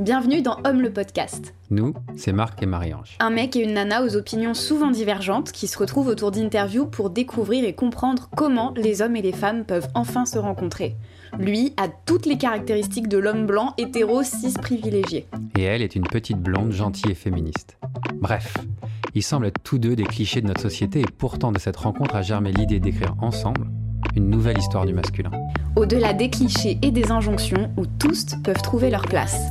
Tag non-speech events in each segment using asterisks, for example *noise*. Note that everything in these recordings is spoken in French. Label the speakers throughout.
Speaker 1: Bienvenue dans Homme le podcast.
Speaker 2: Nous, c'est Marc et Marie-Ange.
Speaker 1: Un mec et une nana aux opinions souvent divergentes qui se retrouvent autour d'interviews pour découvrir et comprendre comment les hommes et les femmes peuvent enfin se rencontrer. Lui a toutes les caractéristiques de l'homme blanc hétéro cis privilégié.
Speaker 2: Et elle est une petite blonde gentille et féministe. Bref, ils semblent être tous deux des clichés de notre société et pourtant de cette rencontre a germé l'idée d'écrire ensemble une nouvelle histoire du masculin.
Speaker 1: Au-delà des clichés et des injonctions où tous peuvent trouver leur place.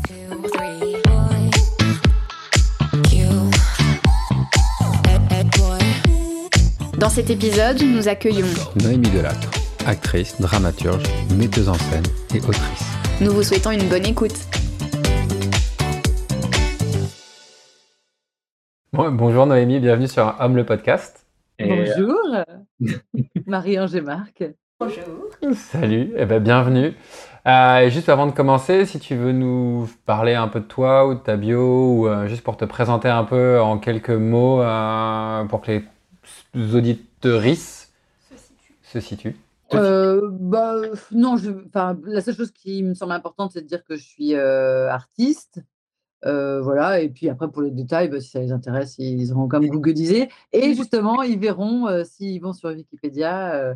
Speaker 1: Dans cet épisode, nous accueillons
Speaker 2: Noémie Delattre, actrice, dramaturge, metteuse en scène et autrice.
Speaker 1: Nous vous souhaitons une bonne écoute.
Speaker 2: Bon, bonjour Noémie, bienvenue sur Homme le podcast.
Speaker 3: Et Bonjour, *laughs* Marie-Ange et Marc.
Speaker 1: Bonjour.
Speaker 2: Salut, eh ben, bienvenue. Euh, juste avant de commencer, si tu veux nous parler un peu de toi ou de ta bio, ou euh, juste pour te présenter un peu en quelques mots, euh, pour que les auditeuristes se situent.
Speaker 3: bah, non, je, la seule chose qui me semble importante, c'est de dire que je suis artiste. voilà, et puis après, pour les détails, bah, si ça les intéresse, ils auront comme Google disait. Et justement, ils verront s'ils vont sur Wikipédia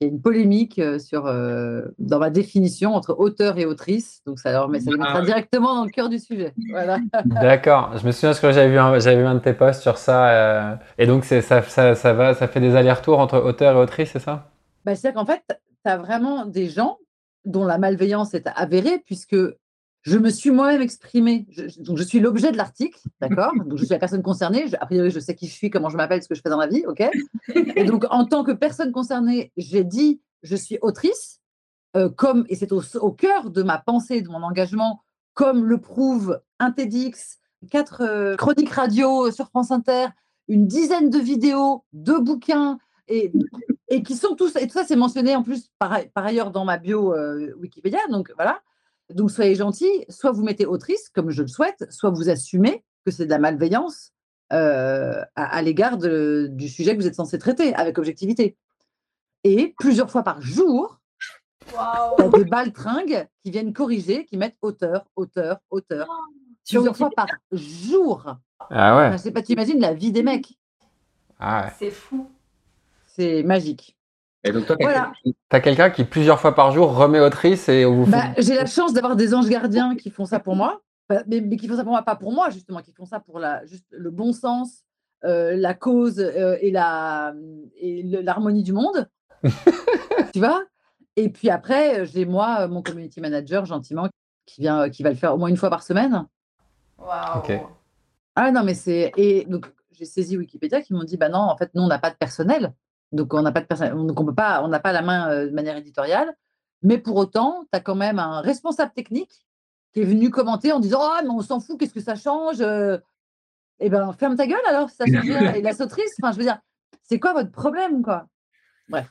Speaker 3: il y a une polémique sur, dans ma définition entre auteur et autrice. Donc, ça, leur, met, ça les mettra ah directement dans le cœur du sujet. Voilà. *laughs*
Speaker 2: D'accord. Je me souviens que j'avais vu, un, j'avais vu un de tes posts sur ça. et donc, c'est, ça, ça, ça, va, ça fait des allers-retours entre auteur et autrice, c'est ça?
Speaker 3: Bah, C'est-à-dire qu'en fait, tu as vraiment des gens dont la malveillance est avérée, puisque je me suis moi-même exprimée. Je, donc, je suis l'objet de l'article, d'accord? Donc, je suis la personne concernée. a priori, je sais qui je suis, comment je m'appelle, ce que je fais dans la vie, ok? Et donc, en tant que personne concernée, j'ai dit, je suis autrice, euh, comme, et c'est au, cœur de ma pensée, de mon engagement, comme le prouve un TEDx, quatre euh, chroniques radio sur France Inter, une dizaine de vidéos, deux bouquins, et, qui sont tous, et tout ça, c'est mentionné en plus par, par ailleurs dans ma bio euh, Wikipédia, donc voilà. Donc soyez gentils, soit vous mettez autrice, comme je le souhaite, soit vous assumez que c'est de la malveillance euh, à, l'égard du sujet que vous êtes censé traiter avec objectivité. Et plusieurs fois par jour, il y a des baltringues qui viennent corriger, qui mettent auteur, auteur, auteur. plusieurs fois par jour.
Speaker 2: Ah ouais.
Speaker 3: Je sais pas, tu imagines la vie des mecs.
Speaker 2: Ah ouais.
Speaker 1: C'est fou.
Speaker 3: C'est magique.
Speaker 2: Et donc, toi, tu as quelqu'un qui, plusieurs fois par jour, remet autrice et vous
Speaker 3: bah, J'ai la chance d'avoir des anges gardiens qui font ça pour moi, mais, qui font ça pour moi, pas pour moi, justement, qui font ça pour la, juste le bon sens, euh, la cause euh, et l'harmonie du monde. *laughs* tu vois? Et puis après, j'ai moi, mon community manager, gentiment, qui, vient, qui va le faire au moins une fois par semaine.
Speaker 1: Waouh
Speaker 3: Ah non, mais c'est. Et donc, j'ai saisi Wikipédia qui m'ont dit bah non, en fait, nous, on n'a pas de personnel. Donc, on n'a pas, de donc on peut pas, on n'a pas la main de manière éditoriale. Mais pour autant, tu as quand même un responsable technique qui est venu commenter en disant Ah, mais on s'en fout, qu'est-ce que ça change Eh bien, ferme ta gueule alors, ça change Et la sautrice, enfin, je veux dire, c'est quoi votre problème, quoi? Bref.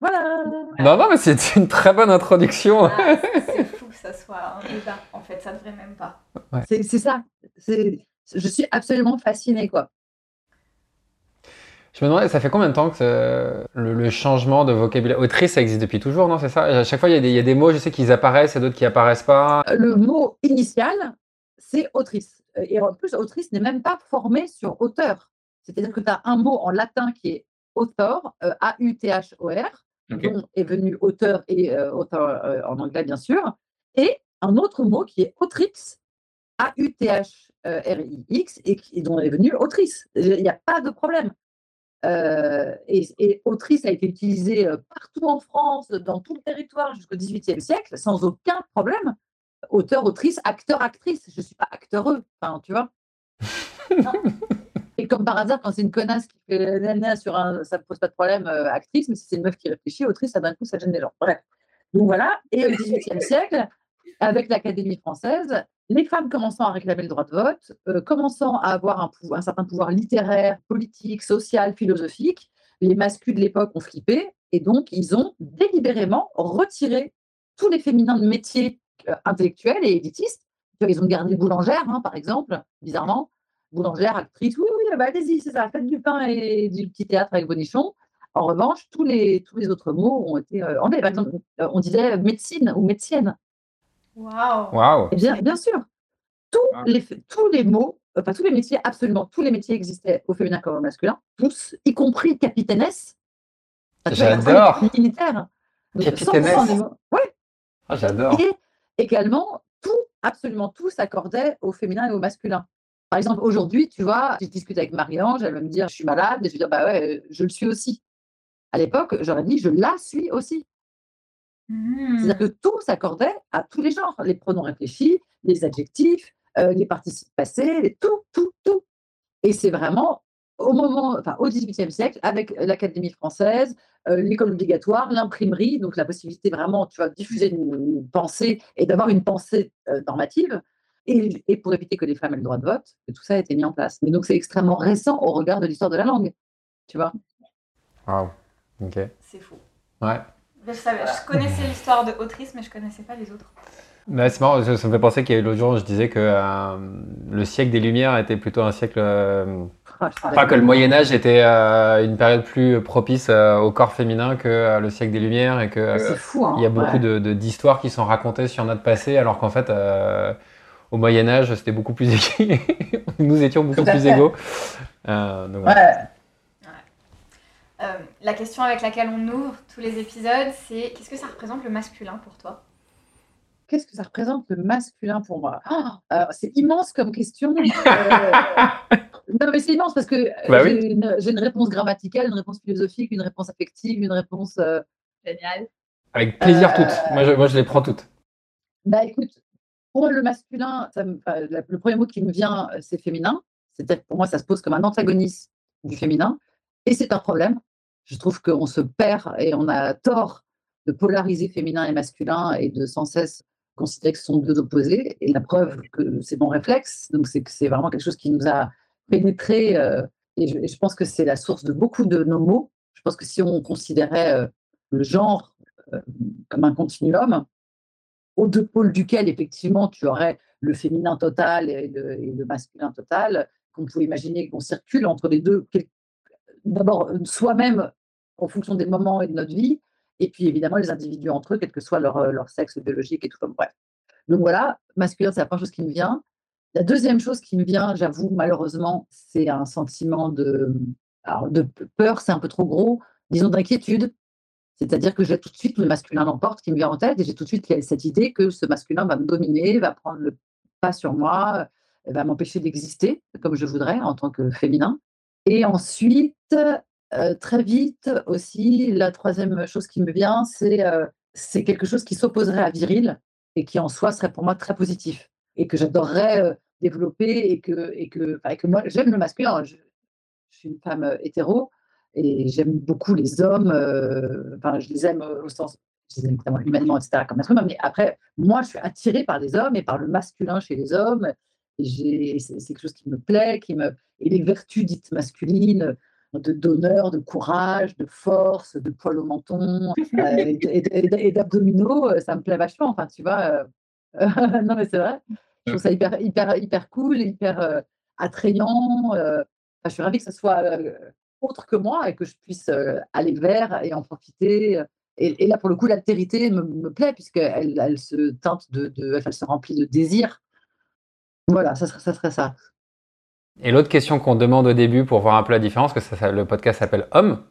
Speaker 3: Voilà.
Speaker 2: Non, non, mais c'est une très bonne introduction.
Speaker 1: Ah, c'est fou que ça soit un débat. En fait, ça ne devrait même pas.
Speaker 3: C'est ça. Je suis absolument fascinée, quoi.
Speaker 2: Je me demandais, ça fait combien de temps que le, changement de vocabulaire Autrice, ça existe depuis toujours, non C'est ça? À chaque fois, il y, a des, mots, je sais qu'ils apparaissent et d'autres qui apparaissent pas.
Speaker 3: Le mot initial, c'est autrice. Et en plus, autrice n'est même pas formé sur auteur. C'est-à-dire que tu as un mot en latin qui est author, euh, A-U-T-H-O-R, dont est venu auteur et euh, auteur euh, en anglais, bien sûr, et un autre mot qui est autrix, A-U-T-H-R-I-X, et, et dont est venu autrice. Il n'y a pas de problème. Euh, et, autrice a été utilisée euh, partout en France, dans tout le territoire jusqu'au XVIIIe siècle, sans aucun problème. Auteur, autrice, acteur, actrice. Je ne suis pas acteureux, enfin, tu vois. *laughs* et comme par hasard, quand c'est une connasse qui fait nana sur un, ça ne pose pas de problème, euh, actrice, mais si c'est une meuf qui réfléchit, autrice, ça d'un coup, ça gêne les gens. Bref. Donc voilà. Et au XVIIIe siècle, avec l'Académie française, les femmes commençant à réclamer le droit de vote, euh, commençant à avoir un, certain pouvoir littéraire, politique, social, philosophique, les masculins de l'époque ont flippé et donc ils ont délibérément retiré tous les féminins de métiers euh, intellectuels et élitistes. Ils ont gardé boulangère, hein, par exemple, bizarrement. Boulangère, actrice, oui, oui, bah, allez-y, c'est ça, faites du pain et du petit théâtre avec Bonichon. En revanche, tous les, autres mots ont été euh, enlevés. Par exemple, on disait médecine ou médecienne.
Speaker 1: Waouh
Speaker 2: wow.
Speaker 3: bien, bien sûr. tous, les, tous les mots, enfin tous les métiers, absolument tous les métiers existaient au féminin comme au masculin, tous, y compris capitainesse.
Speaker 2: J'adore.
Speaker 3: Militaire.
Speaker 2: Capitainesse.
Speaker 3: Ouais.
Speaker 2: Ah, j'adore.
Speaker 3: Et également, tout, absolument tout s'accordait au féminin et au masculin. Par exemple, aujourd'hui, tu vois, je discute avec Marie-Ange, elle va me dire je suis malade, et je vais dire bah ouais, je le suis aussi. À l'époque, j'aurais dit je la suis aussi. C'est-à-dire que tout s'accordait à tous les genres, les pronoms réfléchis, les adjectifs, euh, les participes passés, tout, tout, tout. Et c'est vraiment au moment, enfin au XVIIIe siècle, avec l'Académie française, euh, l'école obligatoire, l'imprimerie, donc la possibilité vraiment, tu vois, de diffuser une, pensée et d'avoir une pensée euh, normative, et, pour éviter que les femmes aient le droit de vote, que tout ça a été mis en place. Mais donc c'est extrêmement récent au regard de l'histoire de la langue, tu vois.
Speaker 2: Waouh, ok.
Speaker 1: C'est fou.
Speaker 2: Ouais.
Speaker 1: Je, je connaissais l'histoire de Autrice, mais je connaissais pas les autres.
Speaker 2: Bah, c'est marrant, ça me fait penser qu'il y a eu l'autre jour, je disais que euh, le siècle des Lumières était plutôt un siècle. Euh, *laughs* ah, pas que le Moyen-Âge était euh, une période plus propice au corps féminin que le siècle des Lumières et que
Speaker 3: hein.
Speaker 2: il y a beaucoup de, d'histoires qui sont racontées sur notre passé, alors qu'en fait, au Moyen-Âge, c'était beaucoup plus. *laughs* Nous étions beaucoup plus égaux.
Speaker 1: Donc, la question avec laquelle on ouvre tous les épisodes, c'est qu'est-ce que ça représente le masculin pour toi?
Speaker 3: Qu'est-ce que ça représente le masculin pour moi? Oh, C'est immense comme question. *laughs* Euh, non, mais c'est immense parce que euh,
Speaker 2: bah
Speaker 3: j'ai, une, réponse grammaticale, une réponse philosophique, une réponse affective, une réponse. Euh,
Speaker 1: Géniale.
Speaker 2: Avec plaisir toutes. Moi je, moi, je les prends toutes.
Speaker 3: Bah écoute, pour moi, le masculin, le premier mot qui me vient, c'est féminin. C'est-à-dire pour moi, ça se pose comme un antagoniste du féminin. Et c'est un problème. Je trouve qu'on se perd et on a tort de polariser féminin et masculin et de sans cesse considérer que ce sont deux opposés. Et la preuve que c'est mon réflexe, donc c'est que c'est vraiment quelque chose qui nous a pénétré. Euh, et, je, pense que c'est la source de beaucoup de nos mots. Je pense que si on considérait euh, le genre euh, comme un continuum, aux deux pôles duquel, effectivement, tu aurais le féminin total et le, masculin total, qu'on pouvait imaginer qu'on circule entre les deux, d'abord soi-même en fonction des moments et de notre vie, et puis évidemment les individus entre eux, quel que soit leur, euh, leur sexe biologique et tout comme bref. Donc voilà, masculin, c'est la première chose qui me vient. La deuxième chose qui me vient, j'avoue, malheureusement, c'est un sentiment de, de peur, c'est un peu trop gros, disons d'inquiétude. C'est-à-dire que j'ai tout de suite le masculin l'emporte qui me vient en tête et j'ai tout de suite cette idée que ce masculin va me dominer, va prendre le pas sur moi, va m'empêcher d'exister comme je voudrais en tant que féminin. Et ensuite, euh, très vite aussi, la troisième chose qui me vient, c'est euh, c'est quelque chose qui s'opposerait à viril et qui en soi serait pour moi très positif et que j'adorerais euh, développer et que, et que, que moi j'aime le masculin. Je, suis une femme hétéro et j'aime beaucoup les hommes. Enfin, je les aime au sens, je les aime notamment humainement, etc. comme être humain. Mais après, moi, je suis attirée par les hommes et par le masculin chez les hommes. C'est quelque chose qui me plaît, qui me et les vertus dites masculines de d'honneur, de courage, de force, de poil au menton euh, *laughs* et, d'abdominaux, euh, ça me plaît vachement. Enfin, tu vois, euh, *laughs* non mais c'est vrai. Je trouve ça hyper, hyper, hyper cool, hyper attrayant. je suis ravie que ce soit autre que moi et que je puisse aller vers et en profiter. Et, là, pour le coup, l'altérité me, me plaît puisqu'elle elle se teinte de, de, elle se remplit de désir. Voilà, ça serait ça. Serait ça.
Speaker 2: Et l'autre question qu'on demande au début pour voir un peu la différence, que ça, le podcast s'appelle Homme.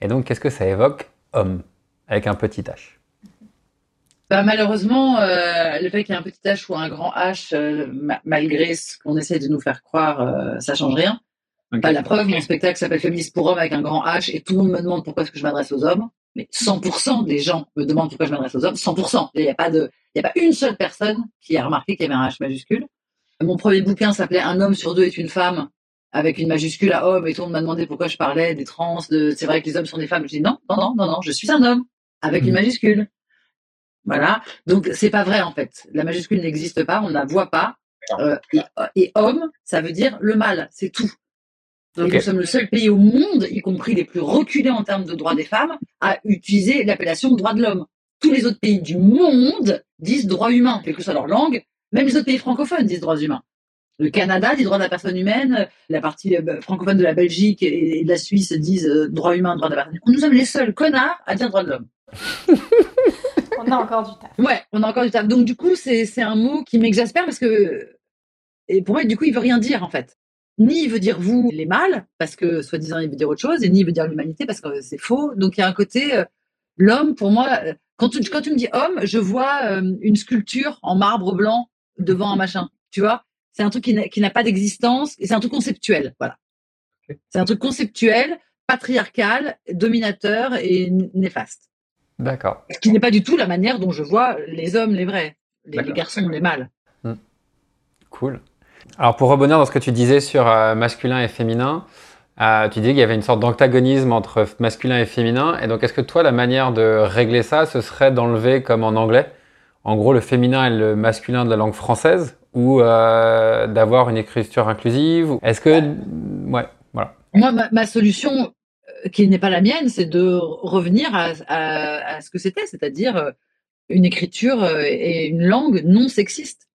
Speaker 2: Et donc, qu'est-ce que ça évoque Homme avec un petit H?
Speaker 3: Bah, Malheureusement, euh, le fait qu'il y ait un petit H ou un grand H, euh, malgré ce qu'on essaie de nous faire croire, euh, ça change rien. Bah, la preuve, mon spectacle s'appelle Féministe pour hommes avec un grand H et tout le monde me demande pourquoi est-ce que je m'adresse aux hommes. Mais 100% des gens me demandent pourquoi je m'adresse aux hommes. 100%. Il n'y a, pas de, il y a pas une seule personne qui a remarqué qu'il y avait un H majuscule. Mon premier bouquin s'appelait Un homme sur deux est une femme, avec une majuscule à homme, et tout le monde m'a demandé pourquoi je parlais des trans, de c'est vrai que les hommes sont des femmes. Je dis non, non, non, non, non, je suis un homme, avec une mmh. majuscule. Voilà. Donc, c'est pas vrai, en fait. La majuscule n'existe pas, on ne la voit pas. Euh, et, homme, ça veut dire le mal, c'est tout. Et nous sommes le seul pays au monde, y compris les plus reculés en termes de droits des femmes, à utiliser l'appellation droit de l'homme. Tous les autres pays du monde disent droit humain, quelle que soit leur langue, même les autres pays francophones disent droits humains. Le Canada dit droit de la personne humaine, la partie euh, francophone de la Belgique et de la Suisse disent euh, droit humain, droit de la personne humaine. Nous sommes les seuls connards à dire droit de l'homme. *laughs*
Speaker 1: on a encore du taf.
Speaker 3: Ouais, on a encore du taf. Donc du coup, c'est un mot qui m'exaspère parce que Et pour moi, du coup, il veut rien dire, en fait. Ni il veut dire vous, les mâles, parce que soi-disant, il veut dire autre chose, et ni il veut dire l'humanité, parce que c'est faux. Donc, il y a un côté, euh, l'homme, pour moi, quand tu, quand tu me dis homme, je vois euh, une sculpture en marbre blanc devant un machin. Tu vois? C'est un truc qui n'a- pas d'existence, et c'est un truc conceptuel. Voilà. C'est un truc conceptuel, patriarcal, dominateur et néfaste.
Speaker 2: D'accord.
Speaker 3: Ce qui n'est pas du tout la manière dont je vois les hommes, les vrais, les, garçons, les mâles.
Speaker 2: Cool. Alors pour rebondir dans ce que tu disais sur euh, masculin et féminin, euh, tu disais qu'il y avait une sorte d'antagonisme entre masculin et féminin. Et donc est-ce que toi, la manière de régler ça, ce serait d'enlever comme en anglais, en gros le féminin et le masculin de la langue française, ou euh, d'avoir une écriture inclusive Est-ce que... Ouais, voilà.
Speaker 3: Moi, ma, solution, euh, qui n'est pas la mienne, c'est de revenir à, ce que c'était, c'est-à-dire euh, une écriture et une langue non sexiste.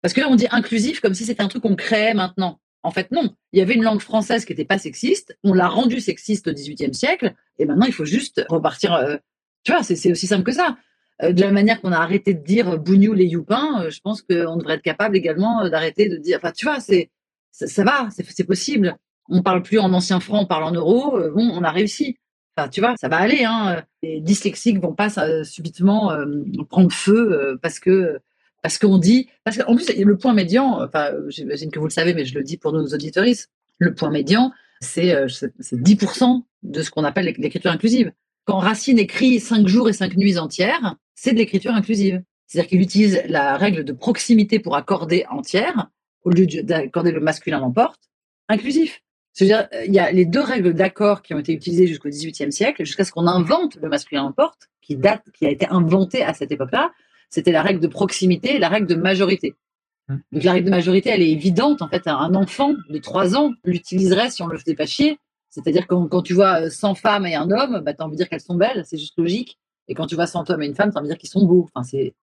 Speaker 3: Parce que là, on dit inclusif comme si c'était un truc qu'on créait maintenant. En fait, non. Il y avait une langue française qui n'était pas sexiste, on l'a rendue sexiste au XVIIIe siècle, et maintenant, il faut juste repartir. tu vois, c'est aussi simple que ça. Euh, de la manière qu'on a arrêté de dire bougnoul et youpin, euh, je pense qu'on devrait être capable également euh, d'arrêter de dire. Enfin, tu vois, c'est ça, va, c'est possible. On parle plus en ancien franc, on parle en euros. bon, on a réussi. Enfin, tu vois, ça va aller. Hein. Les dyslexiques vont pas subitement prendre feu parce que parce qu'on dit. Parce qu'en plus, le point médian. Enfin, j'imagine que vous le savez, mais je le dis pour nos auditoristes. Le point médian, c'est euh, c'est c'est 10% de ce qu'on appelle l'éc- l'écriture inclusive. Quand Racine écrit cinq jours et cinq nuits entières, c'est de l'écriture inclusive. C'est-à-dire qu'il utilise la règle de proximité pour accorder entière, au lieu de- d'accorder le masculin l'emporte, inclusif. C'est-à-dire, euh, il y a les deux règles d'accord qui ont été utilisées jusqu'au XVIIIe siècle, jusqu'à ce qu'on invente le masculin l'emporte, qui date, qui a été inventé à cette époque-là. C'était la règle de proximité et la règle de majorité.
Speaker 2: Hmm.
Speaker 3: Donc la règle de majorité, elle est évidente. En fait, un enfant de 3 ans l'utiliserait si on le faisait pas chier. C'est-à-dire quand, quand tu vois euh, 100 femmes et un homme, bah, tu as envie de dire qu'elles sont belles, c'est juste logique. Et quand tu vois 100 hommes et une femme, envie de dire qu'ils sont beaux. Enfin, c'est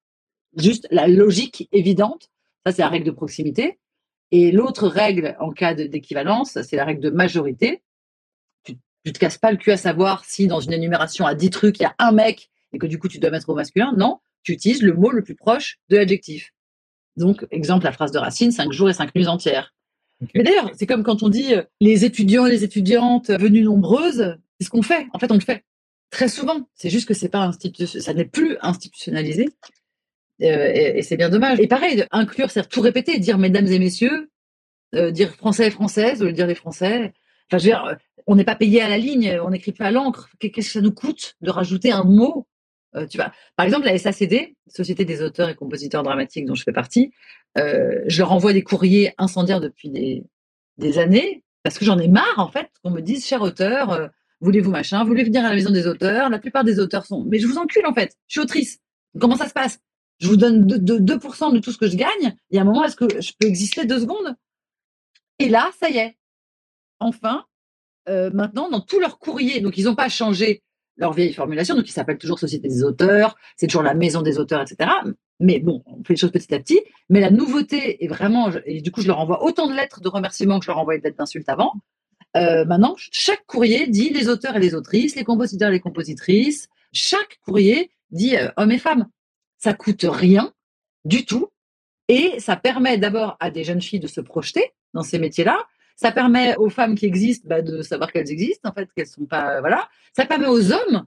Speaker 3: juste la logique évidente. Ça, c'est la règle de proximité. Et l'autre règle en cas d'équivalence, c'est la règle de majorité. Tu, tu te casses pas le cul à savoir si dans une énumération à 10 trucs, il y a un mec et que du coup tu dois mettre au masculin. Non, tu utilises le mot le plus proche de l'adjectif. Donc, exemple, la phrase de Racine, 5 jours et 5 nuits entières. Mais d'ailleurs, c'est comme quand on dit euh, les étudiants et les étudiantes venues nombreuses, c'est ce qu'on fait. En fait, on le fait très souvent. C'est juste que c'est pas ça n'est plus institutionnalisé. Euh, et, c'est bien dommage. Et pareil, inclure, c'est tout répéter, dire mesdames et messieurs, euh, dire français et lieu de dire les français. Enfin, je veux dire, on n'est pas payé à la ligne, on n'écrit pas à l'encre. Qu'est- Qu'est-ce que ça nous coûte de rajouter un mot Euh, tu vois, Par exemple, la SACD, Société des auteurs et compositeurs dramatiques dont je fais partie, je leur envoie des courriers incendiaires depuis des, années parce que j'en ai marre, en fait, qu'on me dise, cher auteur, voulez-vous machin, voulez venir à la maison des auteurs? La plupart des auteurs sont. Mais je vous encule, en fait, je suis autrice. Comment ça se passe? Je vous donne 2%, de, 2% de tout ce que je gagne. Il y a un moment, est-ce que je peux exister deux secondes? Et là, ça y est. Enfin, euh, maintenant, dans tous leurs courriers, donc ils n'ont pas changé leur vieille formulation, donc ils s'appellent toujours Société des auteurs, c'est toujours la maison des auteurs, etc. Mais bon, on fait les choses petit à petit. Mais la nouveauté est vraiment, et du coup, je leur envoie autant de lettres de remerciements que je leur envoyais de lettres d'insultes avant. Euh, maintenant, chaque courrier dit les auteurs et les autrices, les compositeurs et les compositrices. Chaque courrier dit euh, hommes et femmes. Ça coûte rien du tout. Et ça permet d'abord à des jeunes filles de se projeter dans ces métiers-là. Ça permet aux femmes qui existent bah, de savoir qu'elles existent, en fait, qu'elles sont pas. voilà. Ça permet aux hommes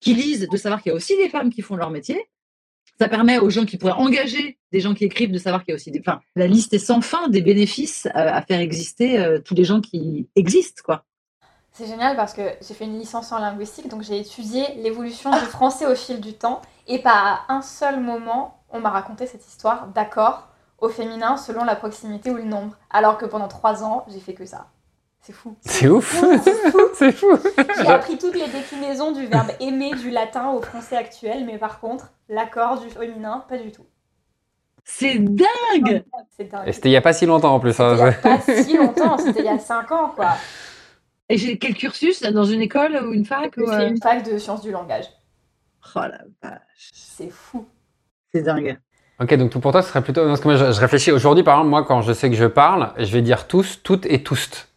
Speaker 3: qui lisent de savoir qu'il y a aussi des femmes qui font leur métier. Ça permet aux gens qui pourraient engager des gens qui écrivent de savoir qu'il y a aussi des. Enfin, la liste est sans fin des bénéfices euh, à faire exister euh, tous les gens qui existent, quoi.
Speaker 4: C'est génial parce que j'ai fait une licence en linguistique, donc j'ai étudié l'évolution du français au fil du temps. Et pas à un seul moment, on m'a raconté cette histoire d'accord au féminin selon la proximité ou le nombre. Alors que pendant trois ans, j'ai fait que ça. C'est fou.
Speaker 2: C'est ouf. *laughs*
Speaker 4: C'est fou. J'ai appris toutes les déclinaisons du verbe *laughs* aimer du latin au français actuel, mais par contre, l'accord du féminin, pas du tout.
Speaker 3: C'est dingue
Speaker 4: C'est dingue.
Speaker 2: Et c'était il n'y a pas si longtemps en plus.
Speaker 4: C'était il y
Speaker 2: hein.
Speaker 4: a pas si longtemps, c'était il y a 5 ans, quoi. *laughs*
Speaker 3: Et j'ai quel cursus Dans une école ou une fac
Speaker 4: J'ai
Speaker 3: ou, euh,
Speaker 4: une fac de sciences du langage.
Speaker 3: Oh la vache,
Speaker 4: C'est fou.
Speaker 3: c'est dingue.
Speaker 2: Ok, donc tout pour toi, ce serait plutôt. non, Parce que moi, je, je réfléchis aujourd'hui, par exemple, moi, quand je sais que je parle, je vais dire tous, toutes et tous.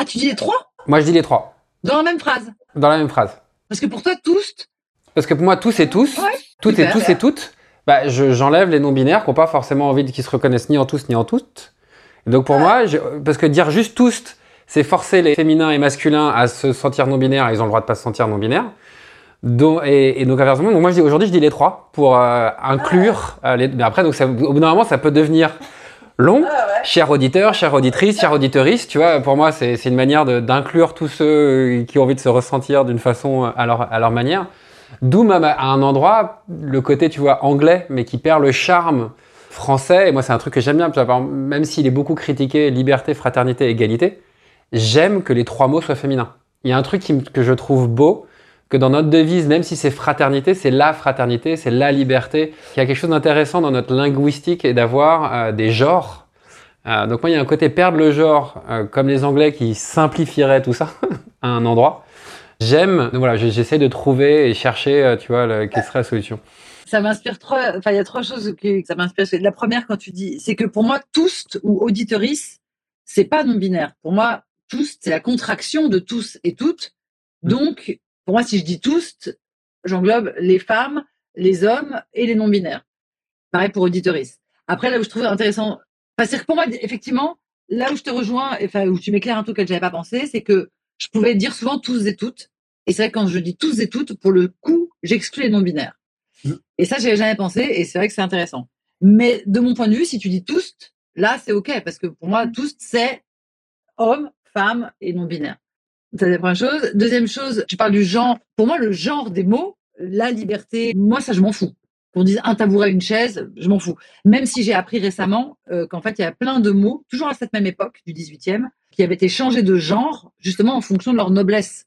Speaker 3: Ah, tu dis les trois?
Speaker 2: Moi, je dis les trois,
Speaker 3: dans la même phrase?
Speaker 2: Dans la même phrase.
Speaker 3: Parce que pour toi, tous,
Speaker 2: Parce que pour moi, tous et tous,
Speaker 3: Ouais,
Speaker 2: toutes et
Speaker 3: super.
Speaker 2: tous et toutes, bah, je- j'enlève les non-binaires qui n'ont pas forcément envie de qu'ils se reconnaissent ni en tous ni en toutes. Donc pour moi, je- parce que dire juste tous, c'est forcer les féminins et masculins à se sentir non-binaires, ils ont le droit de pas se sentir non-binaires. Et, et donc inversement, donc moi je dis aujourd'hui je dis les trois pour euh, inclure euh, les. Mais après donc ça, au bout d'un moment ça peut devenir long. Cher auditeur, chère auditrice, chère auditrice, tu vois, pour moi c'est une manière d'inclure tous ceux qui ont envie de se ressentir d'une façon euh, à leur, à leur manière. D'où même à un endroit le côté tu vois anglais, mais qui perd le charme français. Et moi c'est un truc que j'aime bien, même s'il est beaucoup critiqué, liberté, fraternité, égalité, j'aime que les trois mots soient féminins. Il y a un truc qui que je trouve beau, que dans notre devise, même si c'est fraternité, c'est la fraternité, c'est la liberté. Il y a quelque chose d'intéressant dans notre linguistique et d'avoir euh, des genres. Euh, donc moi, il y a un côté perdre le genre, euh, comme les Anglais qui simplifieraient tout ça *laughs* à un endroit. J'aime, donc voilà, j'essaie de trouver et chercher, tu vois, le- quelle serait la solution.
Speaker 3: Ça m'inspire trois. Enfin, il y a trois choses que ça m'inspire. La première, quand tu dis, c'est que pour moi, tous ou auditorice, c'est pas non binaire. Pour moi, tous, c'est la contraction de tous et toutes. Donc, pour moi, si je dis tous, j'englobe les femmes, les hommes et les non binaires. Pareil pour auditorice. Après, là où je trouve intéressant, enfin, c'est que pour moi, effectivement, là où je te rejoins, enfin, où tu m'éclaires un truc que j'avais pas pensé, c'est que je pouvais dire souvent tous et toutes. Et c'est vrai que quand je dis tous et toutes, pour le coup, j'exclus les non binaires. Et ça, j'avais jamais pensé, et c'est vrai que c'est intéressant. Mais de mon point de vue, si tu dis tous, là, c'est OK, parce que pour moi, tous, c'est hommes, femmes et non-binaires. Ça, c'est la première chose. Deuxième chose, tu parles du genre. Pour moi, le genre des mots, la liberté, moi, ça, je m'en fous. Qu'on dise un tabouret, une chaise, je m'en fous. Même si j'ai appris récemment euh, qu'en fait, il y a plein de mots, toujours à cette même époque, du 18e, qui avaient été changés de genre, justement en fonction de leur noblesse.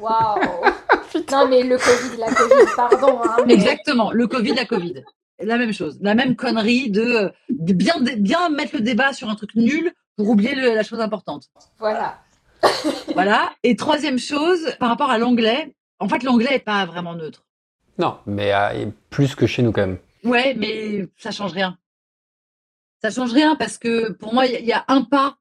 Speaker 4: Waouh *laughs* Non, mais le Covid, la Covid, pardon. hein, mais-
Speaker 3: Exactement, le Covid, la Covid. La même chose, la même connerie de, de bien, bien mettre le débat sur un truc nul pour oublier le- la chose importante.
Speaker 4: Voilà. *laughs*
Speaker 3: Voilà. Et troisième chose, par rapport à l'anglais, en fait, l'anglais n'est pas vraiment neutre.
Speaker 2: Non, mais euh, plus que chez nous quand même.
Speaker 3: Ouais, mais ça change rien. Ça change rien parce que pour moi, il y, a- il y a un pas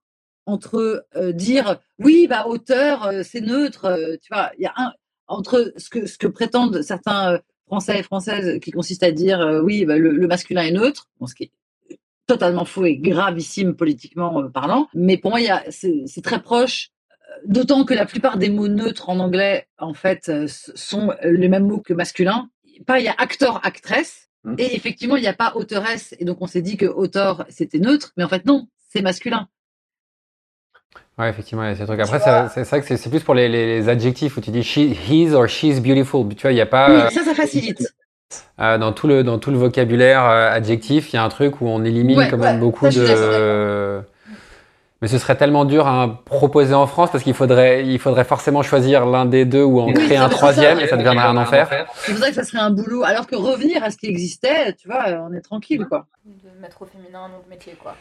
Speaker 3: entre euh, dire oui, bah auteur, euh, c'est neutre. tu vois, il y a un entre ce que ce que prétendent certains Français et Françaises qui consiste à dire oui, bah, le, le masculin est neutre, bon, ce qui est totalement faux et gravissime politiquement parlant. Mais pour moi, c'est très proche. Euh, D'autant que la plupart des mots neutres en anglais, en fait, euh, sont euh, les mêmes mots que masculin. Pas, il y a acteur, actress,
Speaker 2: Mm.
Speaker 3: et effectivement, il n'y a pas auteuresse. Et donc, on s'est dit que auteur, c'était neutre, mais en fait, non, c'est masculin.
Speaker 2: Ouais, effectivement, il y a ces trucs. Après, c'est vrai que c'est plus pour les, adjectifs où tu dis she, he's or she's beautiful. Tu vois, il n'y a pas. euh,
Speaker 3: Oui, ça, ça facilite.
Speaker 2: Euh, dans tout le dans tout le vocabulaire euh, adjectif, il y a un truc où on élimine
Speaker 3: Ouais,
Speaker 2: quand même
Speaker 3: ouais,
Speaker 2: beaucoup
Speaker 3: ça,
Speaker 2: de. Mais ce serait tellement dur à proposer en France parce qu'il faudrait il faudrait forcément choisir l'un des deux ou en
Speaker 3: Oui,
Speaker 2: créer un troisième
Speaker 3: ça.
Speaker 2: et ça deviendrait un enfer.
Speaker 3: C'est pour ça que ça serait un boulot. Alors que revenir à ce qui existait, tu vois, on est tranquille, quoi.
Speaker 4: De mettre au féminin un nom de métier, quoi.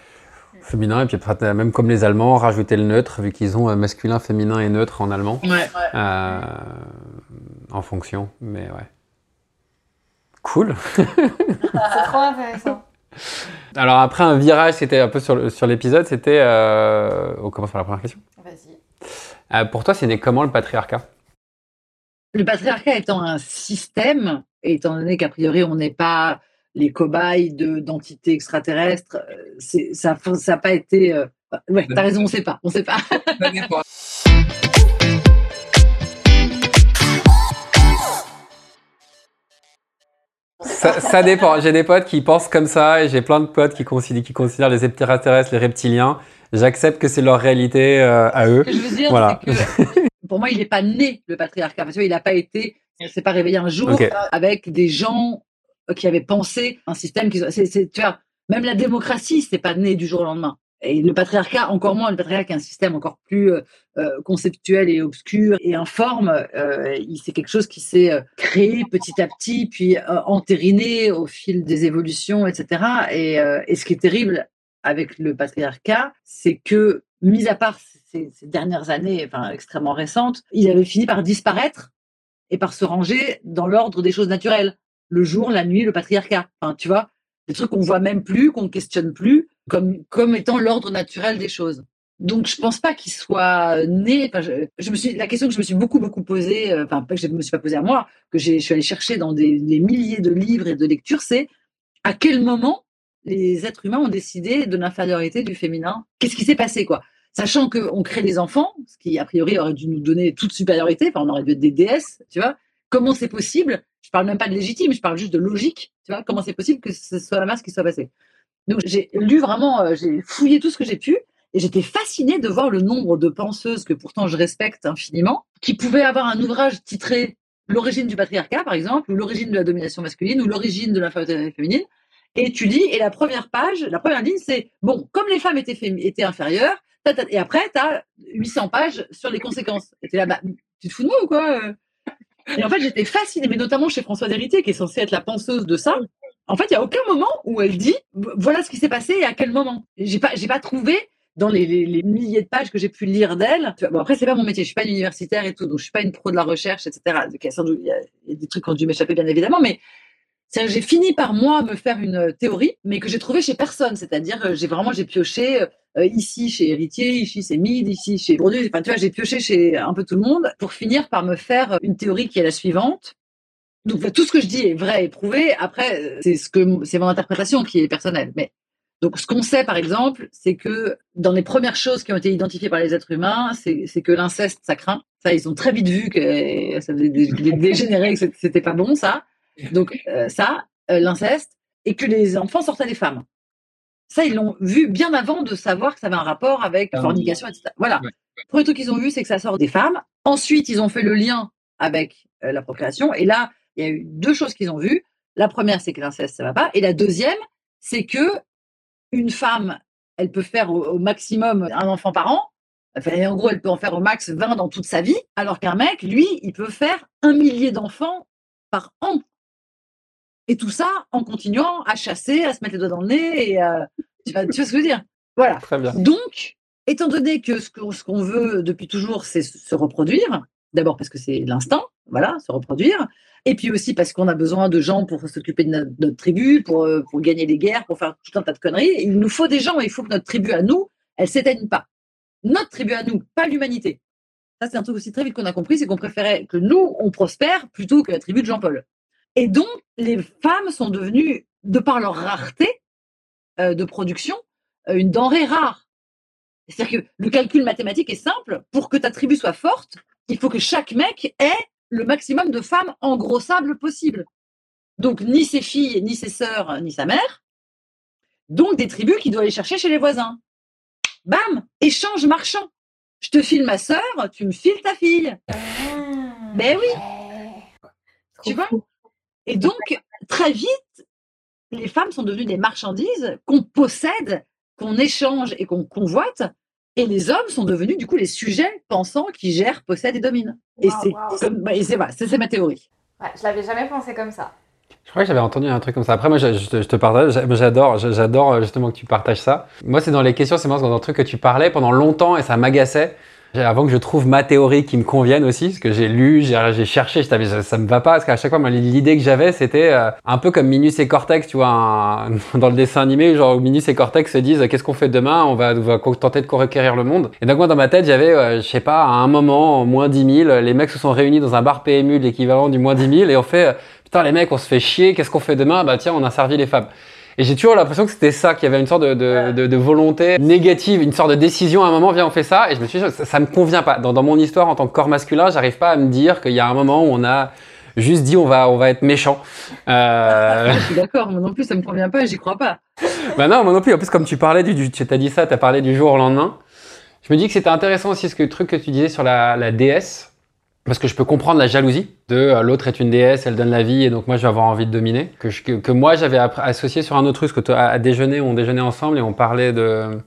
Speaker 2: Féminin et puis après, même comme les Allemands rajouter le neutre vu qu'ils ont euh, masculin, féminin et neutre en allemand
Speaker 3: Ouais.
Speaker 2: euh, en fonction. Mais ouais. Cool. *laughs*
Speaker 4: C'est trop intéressant.
Speaker 2: Alors après un virage, c'était un peu sur l'épisode, c'était euh, on commence par la première question.
Speaker 4: Vas-y.
Speaker 2: Euh, pour toi, c'est né comment le patriarcat?
Speaker 3: Le patriarcat étant un système, étant donné qu'a priori, on n'est pas les cobayes de- d'entités extraterrestres, euh, ça n'a pas été. euh, Ouais, t'as raison, on sait pas. On sait pas.
Speaker 2: Ça, ça dépend. J'ai des potes qui pensent comme ça et j'ai plein de potes qui considèrent, qui considèrent les extraterrestres, les reptiliens. J'accepte que c'est leur réalité euh, à eux.
Speaker 3: Ce que je veux dire,
Speaker 2: Voilà.
Speaker 3: que *laughs* pour moi, il n'est pas né, le patriarcat. Parce il n'a pas été. Il ne s'est pas réveillé un jour avec des gens euh, qui avaient pensé un système qui. c'est- c'est- tu vois, même la démocratie, c'est pas né du jour au lendemain. Et le patriarcat, encore moins, le patriarcat est un système encore plus euh, conceptuel et obscur et informe. Euh, c'est quelque chose qui s'est euh, créé petit à petit, puis euh, entériné au fil des évolutions, etc. Et, euh, ce qui est terrible avec le patriarcat, c'est que, mis à part ces, ces dernières années, enfin extrêmement récentes, il avait fini par disparaître et par se ranger dans l'ordre des choses naturelles. Le jour, la nuit, le patriarcat. Enfin, tu vois, des trucs qu'on voit même plus, qu'on ne questionne plus, comme, comme étant l'ordre naturel des choses. Donc, je pense pas qu'il soit né. Je, me suis, la question que je me suis beaucoup, beaucoup posée, euh, enfin, pas que je me suis pas posée à moi, que je suis allée chercher dans des, des milliers de livres et de lectures, c'est à quel moment les êtres humains ont décidé de l'infériorité du féminin? Qu'est-ce qui s'est passé, quoi? Sachant qu'on crée des enfants, ce qui, a priori, aurait dû nous donner toute supériorité, enfin, on aurait dû être des déesses, tu vois? Comment c'est possible? Je parle même pas de légitime, je parle juste de logique, tu vois? Comment c'est possible que ce soit la masse qui soit passée? Donc, j'ai lu vraiment, euh, j'ai fouillé tout ce que j'ai pu, et j'étais fascinée de voir le nombre de penseuses que pourtant je respecte infiniment, qui pouvaient avoir un ouvrage titré L'origine du patriarcat, par exemple, ou l'origine de la domination masculine, ou l'origine de l'infériorité féminine. Et tu lis, et la première page, la première ligne, c'est bon, comme les femmes étaient, étaient inférieures, et après, tu as 800 pages sur les conséquences. Et tu là, bah, tu te fous de moi ou quoi euh? Et en fait, j'étais fascinée, mais notamment chez Françoise Héritier, qui est censée être la penseuse de ça. En fait, il n'y a aucun moment où elle dit voilà ce qui s'est passé et à quel moment? J'ai pas, pas trouvé dans les, milliers de pages que j'ai pu lire d'elle. Bon, après, c'est pas mon métier, je suis pas une universitaire et tout, donc je suis pas une pro de la recherche, etc. Il y, a des trucs qui ont dû m'échapper, bien évidemment, mais j'ai fini par moi me faire une théorie, mais que j'ai trouvée chez personne. C'est-à-dire, euh, j'ai vraiment j'ai pioché euh, ici chez Héritier, ici c'est Mide, ici chez Bourdieu. Enfin, tu vois, j'ai pioché chez un peu tout le monde pour finir par me faire une théorie qui est la suivante. Donc tout ce que je dis est vrai et prouvé. Après, c'est ce mon interprétation qui est personnelle. Mais donc ce qu'on sait par exemple, c'est que dans les premières choses qui ont été identifiées par les êtres humains, c'est que l'inceste ça craint. Ça, ils ont très vite vu que ça faisait dégénérer, que c'était pas bon ça. Donc euh, ça, euh, l'inceste, et que les enfants sortaient des femmes. Ça, ils l'ont vu bien avant de savoir que ça avait un rapport avec la fornication, etc. Voilà. Le premier truc qu'ils ont vu, c'est que ça sort des femmes. Ensuite, ils ont fait le lien avec euh, la procréation. Et là, il y a eu deux choses qu'ils ont vues. La première, c'est que l'inceste, ça va pas. Et la deuxième, c'est que une femme, elle peut faire au, maximum un enfant par an. Enfin, en gros, elle peut en faire au max 20 dans toute sa vie. Alors qu'un mec, lui, il peut faire un millier d'enfants par an. Et tout ça en continuant à chasser, à se mettre les doigts dans le nez. Et, euh, tu, vois, ce que je veux dire? Voilà.
Speaker 2: Très bien.
Speaker 3: Donc, étant donné que ce qu'on veut depuis toujours, c'est se reproduire, d'abord parce que c'est l'instinct, voilà, se reproduire, et puis aussi parce qu'on a besoin de gens pour s'occuper de notre, tribu, pour, euh, pour gagner des guerres, pour faire tout un tas de conneries. Il nous faut des gens, il faut que notre tribu à nous, elle s'éteigne pas. Notre tribu à nous, pas l'humanité. Ça, c'est un truc aussi très vite qu'on a compris, c'est qu'on préférait que nous, on prospère plutôt que la tribu de Jean-Paul. Et donc, les femmes sont devenues, de par leur rareté euh, de production, euh, une denrée rare. C'est-à-dire que le calcul mathématique est simple. Pour que ta tribu soit forte, il faut que chaque mec ait le maximum de femmes engrossables possible. Donc, ni ses filles, ni ses sœurs, ni sa mère. Donc, des tribus qui doivent aller chercher chez les voisins. Bam Échange marchand. Je te file ma sœur, tu me files ta fille. Ah. ben oui. Tu vois et donc, très vite, les femmes sont devenues des marchandises qu'on possède, qu'on échange et qu'on convoite. Et les hommes sont devenus du coup les sujets pensants qui gèrent, possèdent et dominent. et c'est bah, c'est ma théorie.
Speaker 4: Ouais, je l'avais jamais pensé comme ça.
Speaker 2: Je crois que j'avais entendu un truc comme ça. Après, moi, je, te partage, j'adore, j'adore euh, justement que tu partages ça. Moi, c'est dans les questions, c'est moi, dans un truc que tu parlais pendant longtemps et ça m'agaçait. Avant que je trouve ma théorie qui me convienne aussi, ce que j'ai lu, j'ai cherché, je savais, ça me va pas, parce qu'à chaque fois, l'idée que j'avais, c'était euh, un peu comme Minus et Cortex, tu vois, *laughs* dans le dessin animé, genre où Minus et Cortex se disent, qu'est-ce qu'on fait demain? On va, va tenter de requérir le monde. Et donc moi, dans ma tête, j'avais, euh, je sais pas, à un moment, moins 10 000, les mecs se sont réunis dans un bar PMU, l'équivalent du moins 10 000, et on fait, euh, putain, les mecs, on se fait chier, qu'est-ce qu'on fait demain? Bah tiens, on a servi les femmes. Et j'ai toujours l'impression que c'était ça, qu'il y avait une sorte de, de, de, volonté négative, une sorte de décision à un moment, viens, on fait ça. Et je me suis dit, ça, ça me convient pas. Dans, dans, mon histoire en tant que corps masculin, j'arrive pas à me dire qu'il y a un moment où on a juste dit on va, on va être méchant.
Speaker 3: Euh... je suis d'accord, moi non plus, ça me convient pas, j'y crois pas.
Speaker 2: bah non, moi non plus. En plus, comme tu parlais du, tu t'as dit ça, tu as parlé du jour au lendemain. Je me dis que c'était intéressant aussi ce que, le truc que tu disais sur la, la déesse. Parce que je peux comprendre la jalousie de euh, l'autre est une déesse, elle donne la vie et donc moi je vais avoir envie de dominer. Que, que, moi j'avais associé sur un autre truc, que à, déjeuner, on déjeunait ensemble et on parlait de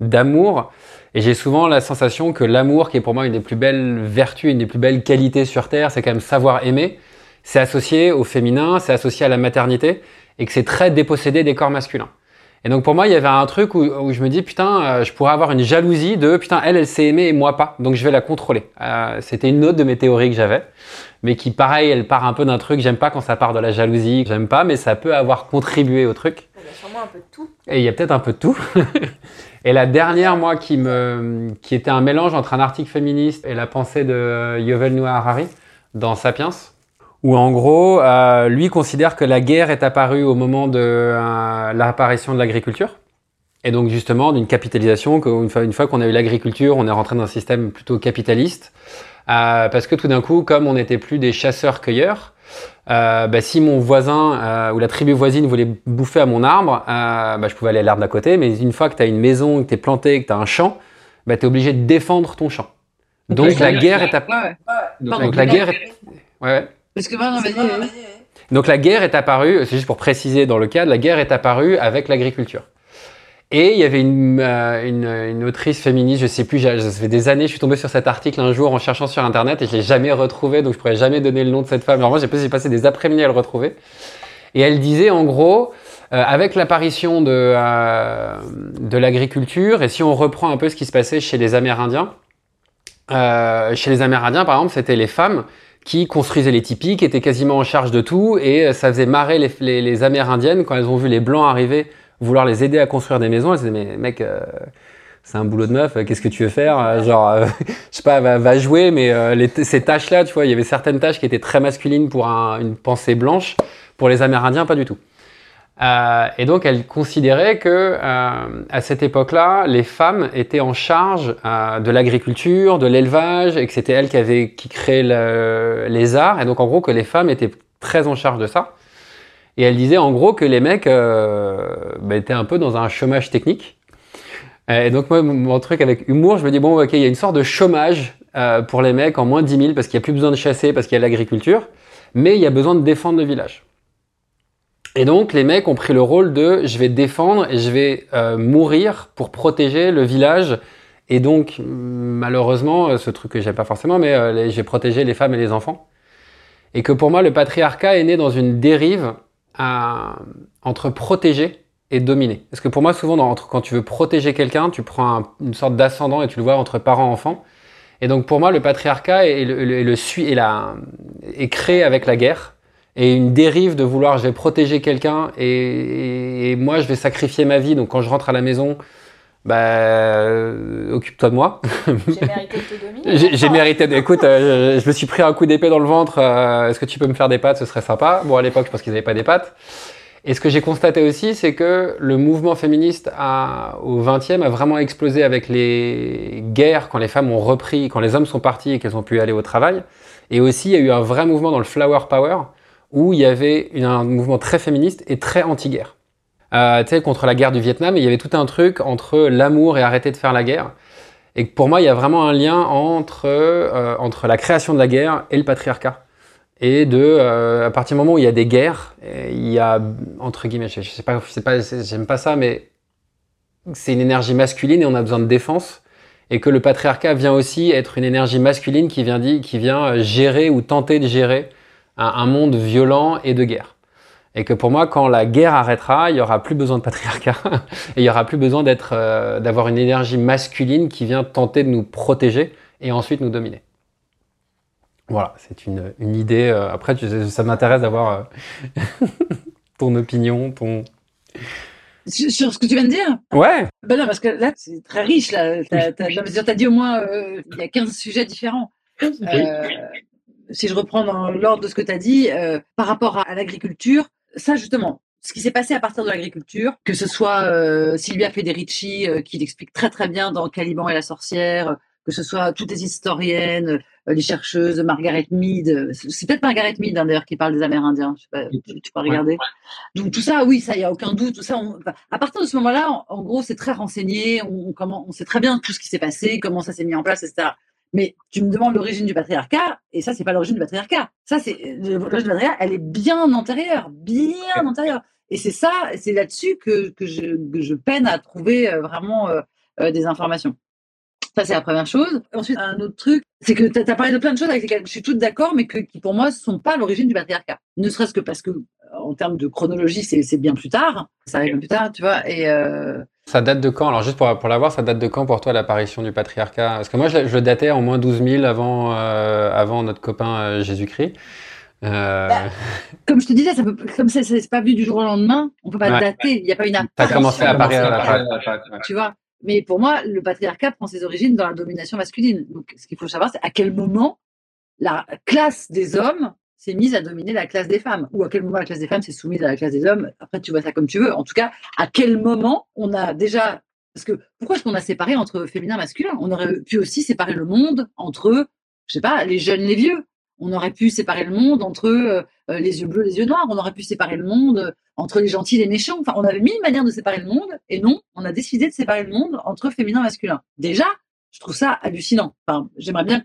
Speaker 2: d'amour. Et j'ai souvent la sensation que l'amour, qui est pour moi une des plus belles vertus, une des plus belles qualités sur Terre, c'est quand même savoir aimer. C'est associé au féminin, c'est associé à la maternité et que c'est très dépossédé des corps masculins. Et donc pour moi, il y avait un truc où, je me dis, putain, euh, je pourrais avoir une jalousie de, putain, elle, elle s'est aimée et moi pas, donc je vais la contrôler. Euh, C'était une autre de mes théories que j'avais, mais qui, pareil, elle part un peu d'un truc, j'aime pas quand ça part de la jalousie, j'aime pas, mais ça peut avoir contribué au truc.
Speaker 4: Il y a sûrement un peu de tout.
Speaker 2: Et il y a peut-être un peu de tout. *laughs* et la dernière, moi, qui, me, qui était un mélange entre un article féministe et la pensée de Yuval Noah Harari dans Sapiens, où en gros, euh, lui considère que la guerre est apparue au moment de euh, l'apparition de l'agriculture. Et donc justement, d'une capitalisation, qu'une fois, une fois qu'on a eu l'agriculture, on est rentré dans un système plutôt capitaliste. Euh, parce que tout d'un coup, comme on n'était plus des chasseurs-cueilleurs, bah, si mon voisin ou la tribu voisine voulait bouffer à mon arbre, bah, je pouvais aller à l'arbre d'à côté, mais une fois que tu as une maison, que tu es planté, que tu as un champ, bah, tu es obligé de défendre ton champ. Donc,
Speaker 3: Donc,
Speaker 2: la guerre est
Speaker 3: Ouais, ouais.
Speaker 2: donc, la
Speaker 3: la-
Speaker 2: guerre est... Ouais, ouais.
Speaker 3: Parce que maintenant, vas-y, vas-y.
Speaker 2: Donc la guerre est apparue, c'est juste pour préciser dans le cadre, la guerre est apparue avec l'agriculture. Et il y avait une, euh, une, une autrice féministe, je sais plus, ça fait des années, je suis tombé sur cet article un jour en cherchant sur internet et je l'ai jamais retrouvé, donc je pourrais jamais donner le nom de cette femme. Alors moi, j'ai passé j'ai passé des après-midi à le retrouver. Et elle disait en gros, euh, avec l'apparition de, euh, de l'agriculture, et si on reprend un peu ce qui se passait chez les Amérindiens, euh, chez les Amérindiens, par exemple, c'était les femmes qui construisaient les tipis, qui étaient quasiment en charge de tout, et euh, ça faisait marrer les, Amérindiennes quand elles ont vu les Blancs arriver, vouloir les aider à construire des maisons. Elles disaient, mais mec, euh, c'est un boulot de meuf, euh, qu'est-ce que tu veux faire Genre, *laughs* je sais pas, va, jouer, mais ces tâches-là, tu vois, il y avait certaines tâches qui étaient très masculines pour un- une pensée blanche, pour les Amérindiens, pas du tout. Euh, et donc, elle considérait que euh, à cette époque-là, les femmes étaient en charge euh, de l'agriculture, de l'élevage, et que c'était elles qui avaient qui créaient le- les arts. Et donc, en gros, que les femmes étaient très en charge de ça. Et elle disait en gros que les mecs bah, étaient un peu dans un chômage technique. Et donc, moi, mon- truc avec humour, je me dis, bon, ok, il y a une sorte de chômage pour les mecs en moins de 10 000 parce qu'il n'y a plus besoin de chasser, parce qu'il y a l'agriculture, mais il y a besoin de défendre le village. Et donc, les mecs ont pris le rôle de je vais défendre et je vais euh, mourir pour protéger le village. Et donc, malheureusement, euh, ce truc que j'aime pas forcément, mais euh, j'ai protégé les femmes et les enfants. Et que pour moi, le patriarcat est né dans une dérive à- entre protéger et dominer. Parce que pour moi, souvent, quand tu veux protéger quelqu'un, tu prends un- une sorte d'ascendant et tu le vois entre parents-enfants. Et donc, pour moi, le patriarcat est, le, le- le est la- est créé avec la guerre et une dérive de vouloir je vais protéger quelqu'un et, et- et moi je vais sacrifier ma vie. Donc quand je rentre à la maison bah euh, occupe-toi de moi.
Speaker 4: J'ai mérité de te dominer. *laughs*
Speaker 2: j'ai j'ai
Speaker 4: Enfin,
Speaker 2: mérité de- écoute euh, je, me suis pris un coup d'épée dans le ventre euh, est-ce que tu peux me faire des pattes? Ce serait sympa. Bon à l'époque je pense qu'ils n'avaient pas des pattes. Et ce que j'ai constaté aussi c'est que le mouvement féministe a, au 20e a vraiment explosé avec les guerres quand les femmes ont repris quand les hommes sont partis et qu'elles ont pu aller au travail. Et aussi il y a eu un vrai mouvement dans le flower power où il y avait un mouvement très féministe et très anti-guerre. Euh, tu sais, contre la guerre du Vietnam, il y avait tout un truc entre l'amour et arrêter de faire la guerre. Et pour moi, il y a vraiment un lien entre, euh, entre la création de la guerre et le patriarcat. Et de, euh, à partir du moment où il y a des guerres, il y a, entre guillemets, je, je sais pas, pas, j'aime pas ça, mais c'est une énergie masculine et on a besoin de défense. Et que le patriarcat vient aussi être une énergie masculine qui vient, qui vient gérer ou tenter de gérer un, un monde violent et de guerre. Et que pour moi, quand la guerre arrêtera, il y aura plus besoin de patriarcat *laughs* et il y aura plus besoin d'être, euh, d'avoir une énergie masculine qui vient tenter de nous protéger et ensuite nous dominer. Voilà, c'est une, une idée. euh, après, tu- ça m'intéresse d'avoir euh, *laughs* ton opinion, ton.
Speaker 3: Sur, ce que tu viens de dire?
Speaker 2: Ouais.
Speaker 3: Ben non, parce que là, c'est très riche. Là. T'as, t'as- t'as dit au moins, euh, il y a 15 sujets différents. Euh, si je reprends dans l'ordre de ce que tu as dit, euh, par rapport à, à l'agriculture, ça justement, ce qui s'est passé à partir de l'agriculture, que ce soit euh, Silvia Federici euh, qui l'explique très très bien dans Caliban et la sorcière, que ce soit toutes les historiennes, euh, les chercheuses, Margaret Mead, euh, c'est peut-être Margaret Mead hein, d'ailleurs qui parle des Amérindiens, je sais pas, tu, tu peux regarder. Donc tout ça, oui, ça, il y a aucun doute. Tout ça, on- enfin, à partir de ce moment-là, en, en gros, c'est très renseigné. On, on- comment, on sait très bien tout ce qui s'est passé, comment ça s'est mis en place, etc. Mais tu me demandes l'origine du patriarcat, et ça, c'est pas l'origine du patriarcat. Ça, c'est l'origine du patriarcat, elle est bien antérieure, bien antérieure. Et c'est ça, c'est là-dessus que, je, peine à trouver euh, vraiment euh, euh, des informations. Ça, c'est la première chose. Ensuite, un autre truc, c'est que tu as, parlé de plein de choses avec lesquelles je suis toute d'accord, mais que, qui pour moi ne sont pas l'origine du patriarcat. Ne serait-ce que parce que, euh, en termes de chronologie, c'est bien plus tard. Ça arrive plus tard, tu vois. Et euh,
Speaker 2: Ça date de quand? Alors, juste pour, pour l'avoir, ça date de quand pour toi l'apparition du patriarcat? Parce que moi, je, le- je le datais en moins 12 000 avant, euh, avant notre copain euh, Jésus-Christ. Euh,
Speaker 4: Bah,
Speaker 3: comme je te disais, ça peut, comme ça, c'est pas venu du jour au lendemain, on peut pas
Speaker 2: Ouais.
Speaker 3: dater. Il n'y a pas une
Speaker 2: T'as commencé à
Speaker 3: apparition.
Speaker 2: apparaître à la
Speaker 3: tu vois? Mais pour moi, le patriarcat prend ses origines dans la domination masculine. Donc, ce qu'il faut savoir, c'est à quel moment la classe des hommes s'est mise à dominer la classe des femmes Ou à quel moment la classe des femmes s'est soumise à la classe des hommes Après, tu vois ça comme tu veux. En tout cas, à quel moment on a déjà. Parce que pourquoi est-ce qu'on a séparé entre féminin et masculin? On aurait pu aussi séparer le monde entre, je sais pas, les jeunes, les vieux. On aurait pu séparer le monde entre euh, les yeux bleus, les yeux noirs. On aurait pu séparer le monde entre les gentils et les méchants. Enfin, on avait mille manières de séparer le monde. Et non, on a décidé de séparer le monde entre féminin et masculin. Déjà, je trouve ça hallucinant. Enfin, j'aimerais bien,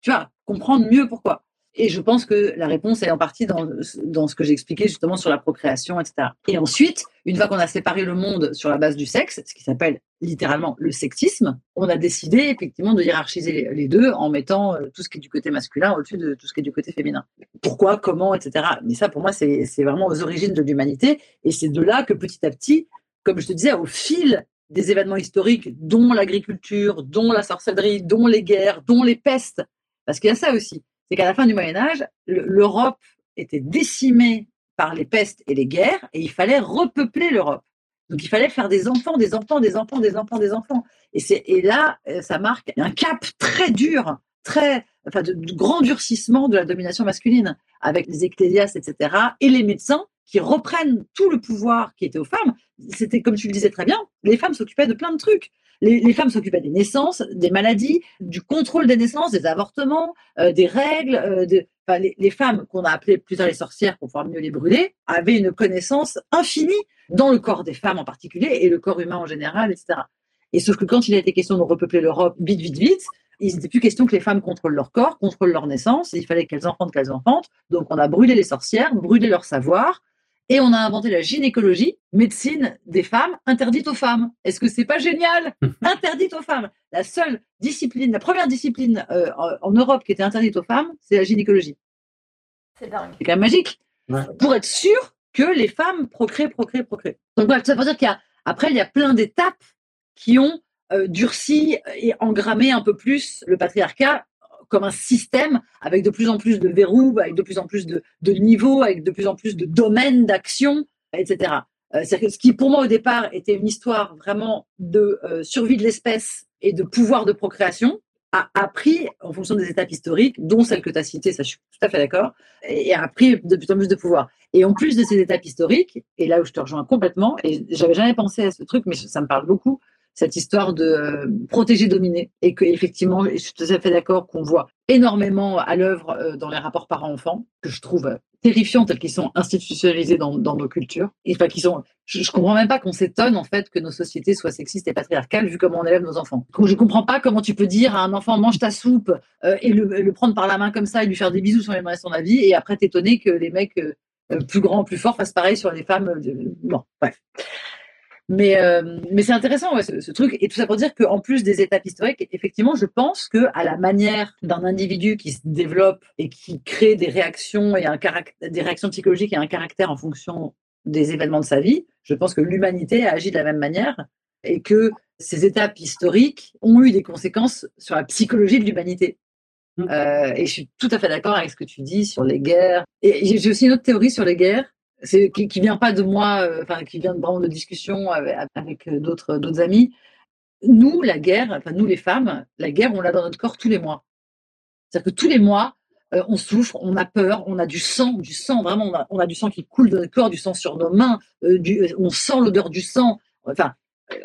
Speaker 3: tu vois, comprendre mieux pourquoi. Et je pense que la réponse est en partie dans, ce que j'expliquais justement sur la procréation, etc. Et ensuite, une fois qu'on a séparé le monde sur la base du sexe, ce qui s'appelle littéralement le sexisme, on a décidé effectivement de hiérarchiser les deux en mettant euh, tout ce qui est du côté masculin au-dessus de tout ce qui est du côté féminin. Pourquoi, comment, etc. Mais ça, pour moi, c'est vraiment aux origines de l'humanité. Et c'est de là que petit à petit, comme je te disais, au fil des événements historiques, dont l'agriculture, dont la sorcellerie, dont les guerres, dont les pestes, parce qu'il y a ça aussi c'est qu'à la fin du Moyen Âge, l'Europe était décimée par les pestes et les guerres, et il fallait repeupler l'Europe. Donc il fallait faire des enfants, des enfants, des enfants, des enfants, des enfants. Et, et là, euh, ça marque un cap très dur, très, enfin, de, grand durcissement de la domination masculine, avec les ecclésiastes, etc., et les médecins qui reprennent tout le pouvoir qui était aux femmes. C'était, comme tu le disais très bien, les femmes s'occupaient de plein de trucs. Les, femmes s'occupaient des naissances, des maladies, du contrôle des naissances, des avortements, euh, des règles. Euh, les, femmes qu'on a appelées plus tard les sorcières pour pouvoir mieux les brûler avaient une connaissance infinie dans le corps des femmes en particulier et le corps humain en général, etc. Et sauf que quand il a été question de repeupler l'Europe vite, vite, vite, il n'était plus question que les femmes contrôlent leur corps, contrôlent leur naissance. Il fallait qu'elles enfantent, qu'elles enfantent. Donc on a brûlé les sorcières, brûlé leur savoir, et on a inventé la gynécologie, médecine des femmes, interdite aux femmes. Est-ce que c'est pas génial *laughs* Interdite aux femmes. La seule discipline, la première discipline euh, en Europe qui était interdite aux femmes, c'est la gynécologie.
Speaker 4: C'est dingue.
Speaker 3: C'est quand même magique. Pour être sûr que les femmes procréent, procréent, procréent. Donc voilà, ça veut dire qu'après, il y a plein d'étapes qui ont euh, durci et engrammé un peu plus le patriarcat comme un système avec de plus en plus de verrous, avec de plus en plus de, niveaux, avec de plus en plus de domaines d'action, etc. Euh, ce qui, pour moi, au départ, était une histoire vraiment de euh, survie de l'espèce et de pouvoir de procréation, a appris, en fonction des étapes historiques, dont celle que tu as citée, ça je suis tout à fait d'accord, et a appris de plus en plus de pouvoir. Et en plus de ces étapes historiques, et là où je te rejoins complètement, et j'avais jamais pensé à ce truc, mais ça me parle beaucoup, cette histoire de euh, protéger, dominer. Et que effectivement, je suis tout à fait d'accord qu'on voit énormément à l'œuvre euh, dans les rapports parents-enfants, que je trouve terrifiants tels qu'ils sont institutionnalisés dans, nos cultures. Et enfin, qui sont, je, ne comprends même pas qu'on s'étonne en fait que nos sociétés soient sexistes et patriarcales vu comment on élève nos enfants. Je comprends pas comment tu peux dire à un enfant mange ta soupe euh, et le, prendre par la main comme ça et lui faire des bisous sans lui demander son avis et après t'étonner que les mecs plus grands, plus forts fassent pareil sur les femmes. bon, bref. Mais, euh, mais c'est intéressant ce, truc. Et tout ça pour dire qu'en plus des étapes historiques, effectivement, je pense que à la manière d'un individu qui se développe et qui crée des réactions et un des réactions psychologiques et un caractère en fonction des événements de sa vie, je pense que l'humanité a agi de la même manière et que ces étapes historiques ont eu des conséquences sur la psychologie de l'humanité. Mmh. Euh, et je suis tout à fait d'accord avec ce que tu dis sur les guerres. Et j'ai aussi une autre théorie sur les guerres, c'est qui, qui vient pas de moi, euh, enfin qui vient vraiment de discussions avec, euh, d'autres d'autres amis. Nous, la guerre, enfin nous les femmes, la guerre, on l'a dans notre corps tous les mois. C'est-à-dire que tous les mois, euh, on souffre, on a peur, on a du sang, du sang, vraiment, on a, du sang qui coule de notre corps, du sang sur nos mains, du, on sent l'odeur du sang. Enfin,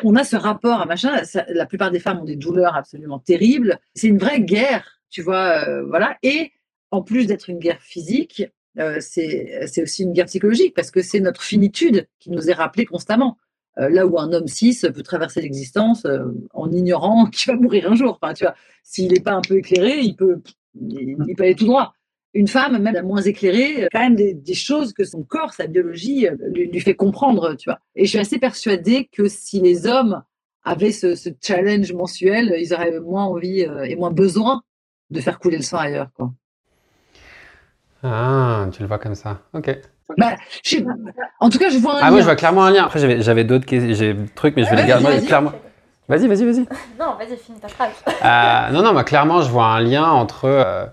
Speaker 3: on a ce rapport à machin. la plupart des femmes ont des douleurs absolument terribles. C'est une vraie guerre, tu vois, voilà. Et en plus d'être une guerre physique, euh, c'est aussi une guerre psychologique parce que c'est notre finitude qui nous est rappelée constamment. Euh, là où un homme cis peut traverser l'existence euh, en ignorant *laughs* qu'il va mourir un jour. Enfin, tu vois, s'il n'est pas un peu éclairé, il peut, il, peut aller tout droit. Une femme, même la moins éclairée, quand même des, choses que son corps, sa biologie lui, fait comprendre, tu vois. Et je suis assez persuadée que si les hommes avaient ce, ce challenge mensuel, ils auraient moins envie et moins besoin de faire couler le sang ailleurs, quoi.
Speaker 2: Ah, tu le vois comme ça. Ok.
Speaker 3: Bah, en tout cas, je vois un
Speaker 2: lien. Ah oui, je vois clairement un lien. Après, j'avais d'autres trucs, mais je vais les garder. clairement. Vas-y, vas-y, vas-y. *laughs*
Speaker 4: Non, vas-y, finis ta phrase.
Speaker 2: Euh, non, non, moi, clairement, je vois un lien entre euh,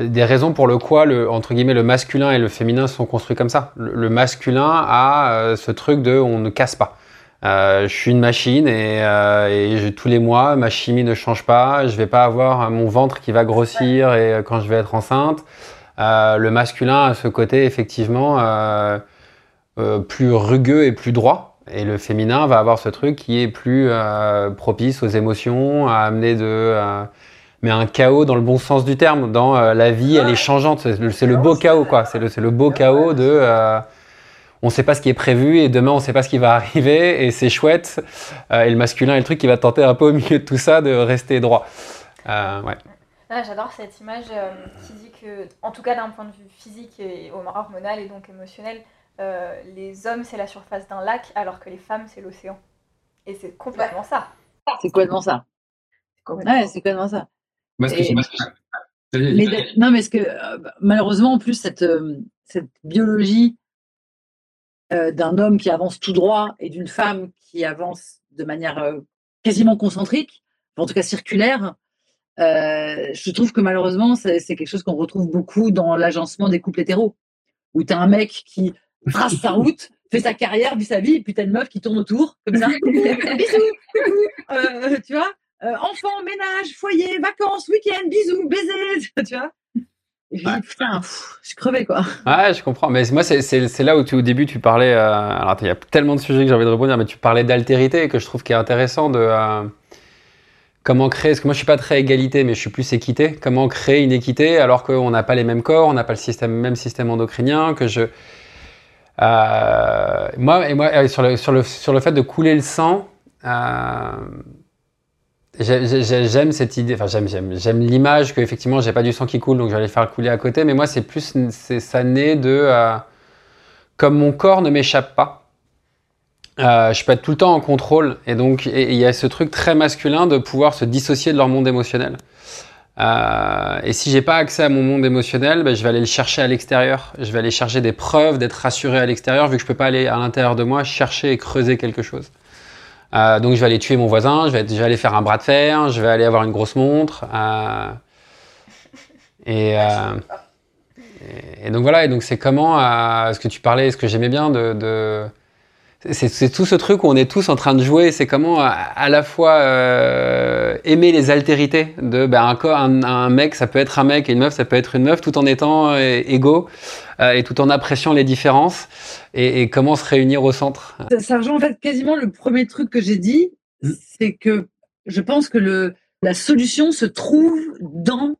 Speaker 2: des raisons pour le quoi, le, entre guillemets, le masculin et le féminin sont construits comme ça. Le, masculin a euh, ce truc de on ne casse pas. je suis une machine et, et tous les mois, ma chimie ne change pas. Je vais pas avoir mon ventre qui va grossir et quand je vais être enceinte. Le masculin a ce côté effectivement plus rugueux et plus droit. Et le féminin va avoir ce truc qui est plus propice aux émotions, à amener de mais un chaos dans le bon sens du terme. Dans euh, la vie, elle est changeante. C'est le, beau chaos, quoi. C'est le, le, beau chaos de. Euh, on ne sait pas ce qui est prévu et demain on ne sait pas ce qui va arriver et c'est chouette. Euh, et le masculin est le truc qui va tenter un peu au milieu de tout ça de rester droit. ouais.
Speaker 4: Ah, j'adore cette image qui dit que, en tout cas d'un point de vue physique et hormonal et donc émotionnel, les hommes c'est la surface d'un lac alors que les femmes c'est l'océan. Et c'est complètement ça.
Speaker 3: C'est complètement ça. Ouais, c'est complètement ça non, mais ce que euh, malheureusement, en plus, cette, euh, cette biologie euh, d'un homme qui avance tout droit et d'une femme qui avance de manière quasiment concentrique, en tout cas circulaire, je trouve que malheureusement, c'est quelque chose qu'on retrouve beaucoup dans l'agencement des couples hétéros, où tu as un mec qui trace sa route, fait sa carrière, vit sa vie, et puis tu as une meuf qui tourne autour, comme ça. *laughs* Bisous, tu vois euh, enfants, ménage, foyer, vacances, week-end, bisous, baisers, *laughs* tu vois. Et putain, je suis crevé, quoi.
Speaker 2: Ouais, je comprends. Mais moi, c'est là où tu, au début, tu parlais. Euh, alors, il y a tellement de sujets que j'ai envie de répondre, mais tu parlais d'altérité que je trouve qui est intéressant de. Euh, comment créer, parce que moi je suis pas très égalité, mais je suis plus équité. Comment créer une équité alors qu'on n'a pas les mêmes corps, on n'a pas le même système endocrinien, que je. moi, et moi sur, le, sur, le, sur le fait de couler le sang, J'aime cette idée, enfin j'aime, j'aime, j'aime l'image que effectivement j'ai pas du sang qui coule donc je vais aller faire couler à côté, mais moi c'est plus, ça naît de, euh, comme mon corps ne m'échappe pas, euh, je peux être tout le temps en contrôle et donc il y a ce truc très masculin de pouvoir se dissocier de leur monde émotionnel. Euh, et si j'ai pas accès à mon monde émotionnel, ben, je vais aller le chercher à l'extérieur. Je vais aller chercher des preuves d'être rassuré à l'extérieur vu que je peux pas aller à l'intérieur de moi chercher et creuser quelque chose. Euh, donc je vais aller tuer mon voisin, je vais, aller faire un bras de fer, je vais aller avoir une grosse montre. Euh, euh, et, donc voilà, et donc c'est comment, ce que tu parlais, ce que j'aimais bien de... c'est tout ce truc où on est tous en train de jouer, c'est comment à, la fois aimer les altérités de ben, un, un, mec, ça peut être un mec et une meuf, ça peut être une meuf, tout en étant égaux et tout en appréciant les différences et, comment se réunir au centre
Speaker 3: ça, rejoint en fait quasiment le premier truc que j'ai dit, mmh. c'est que je pense que le, la solution se trouve dans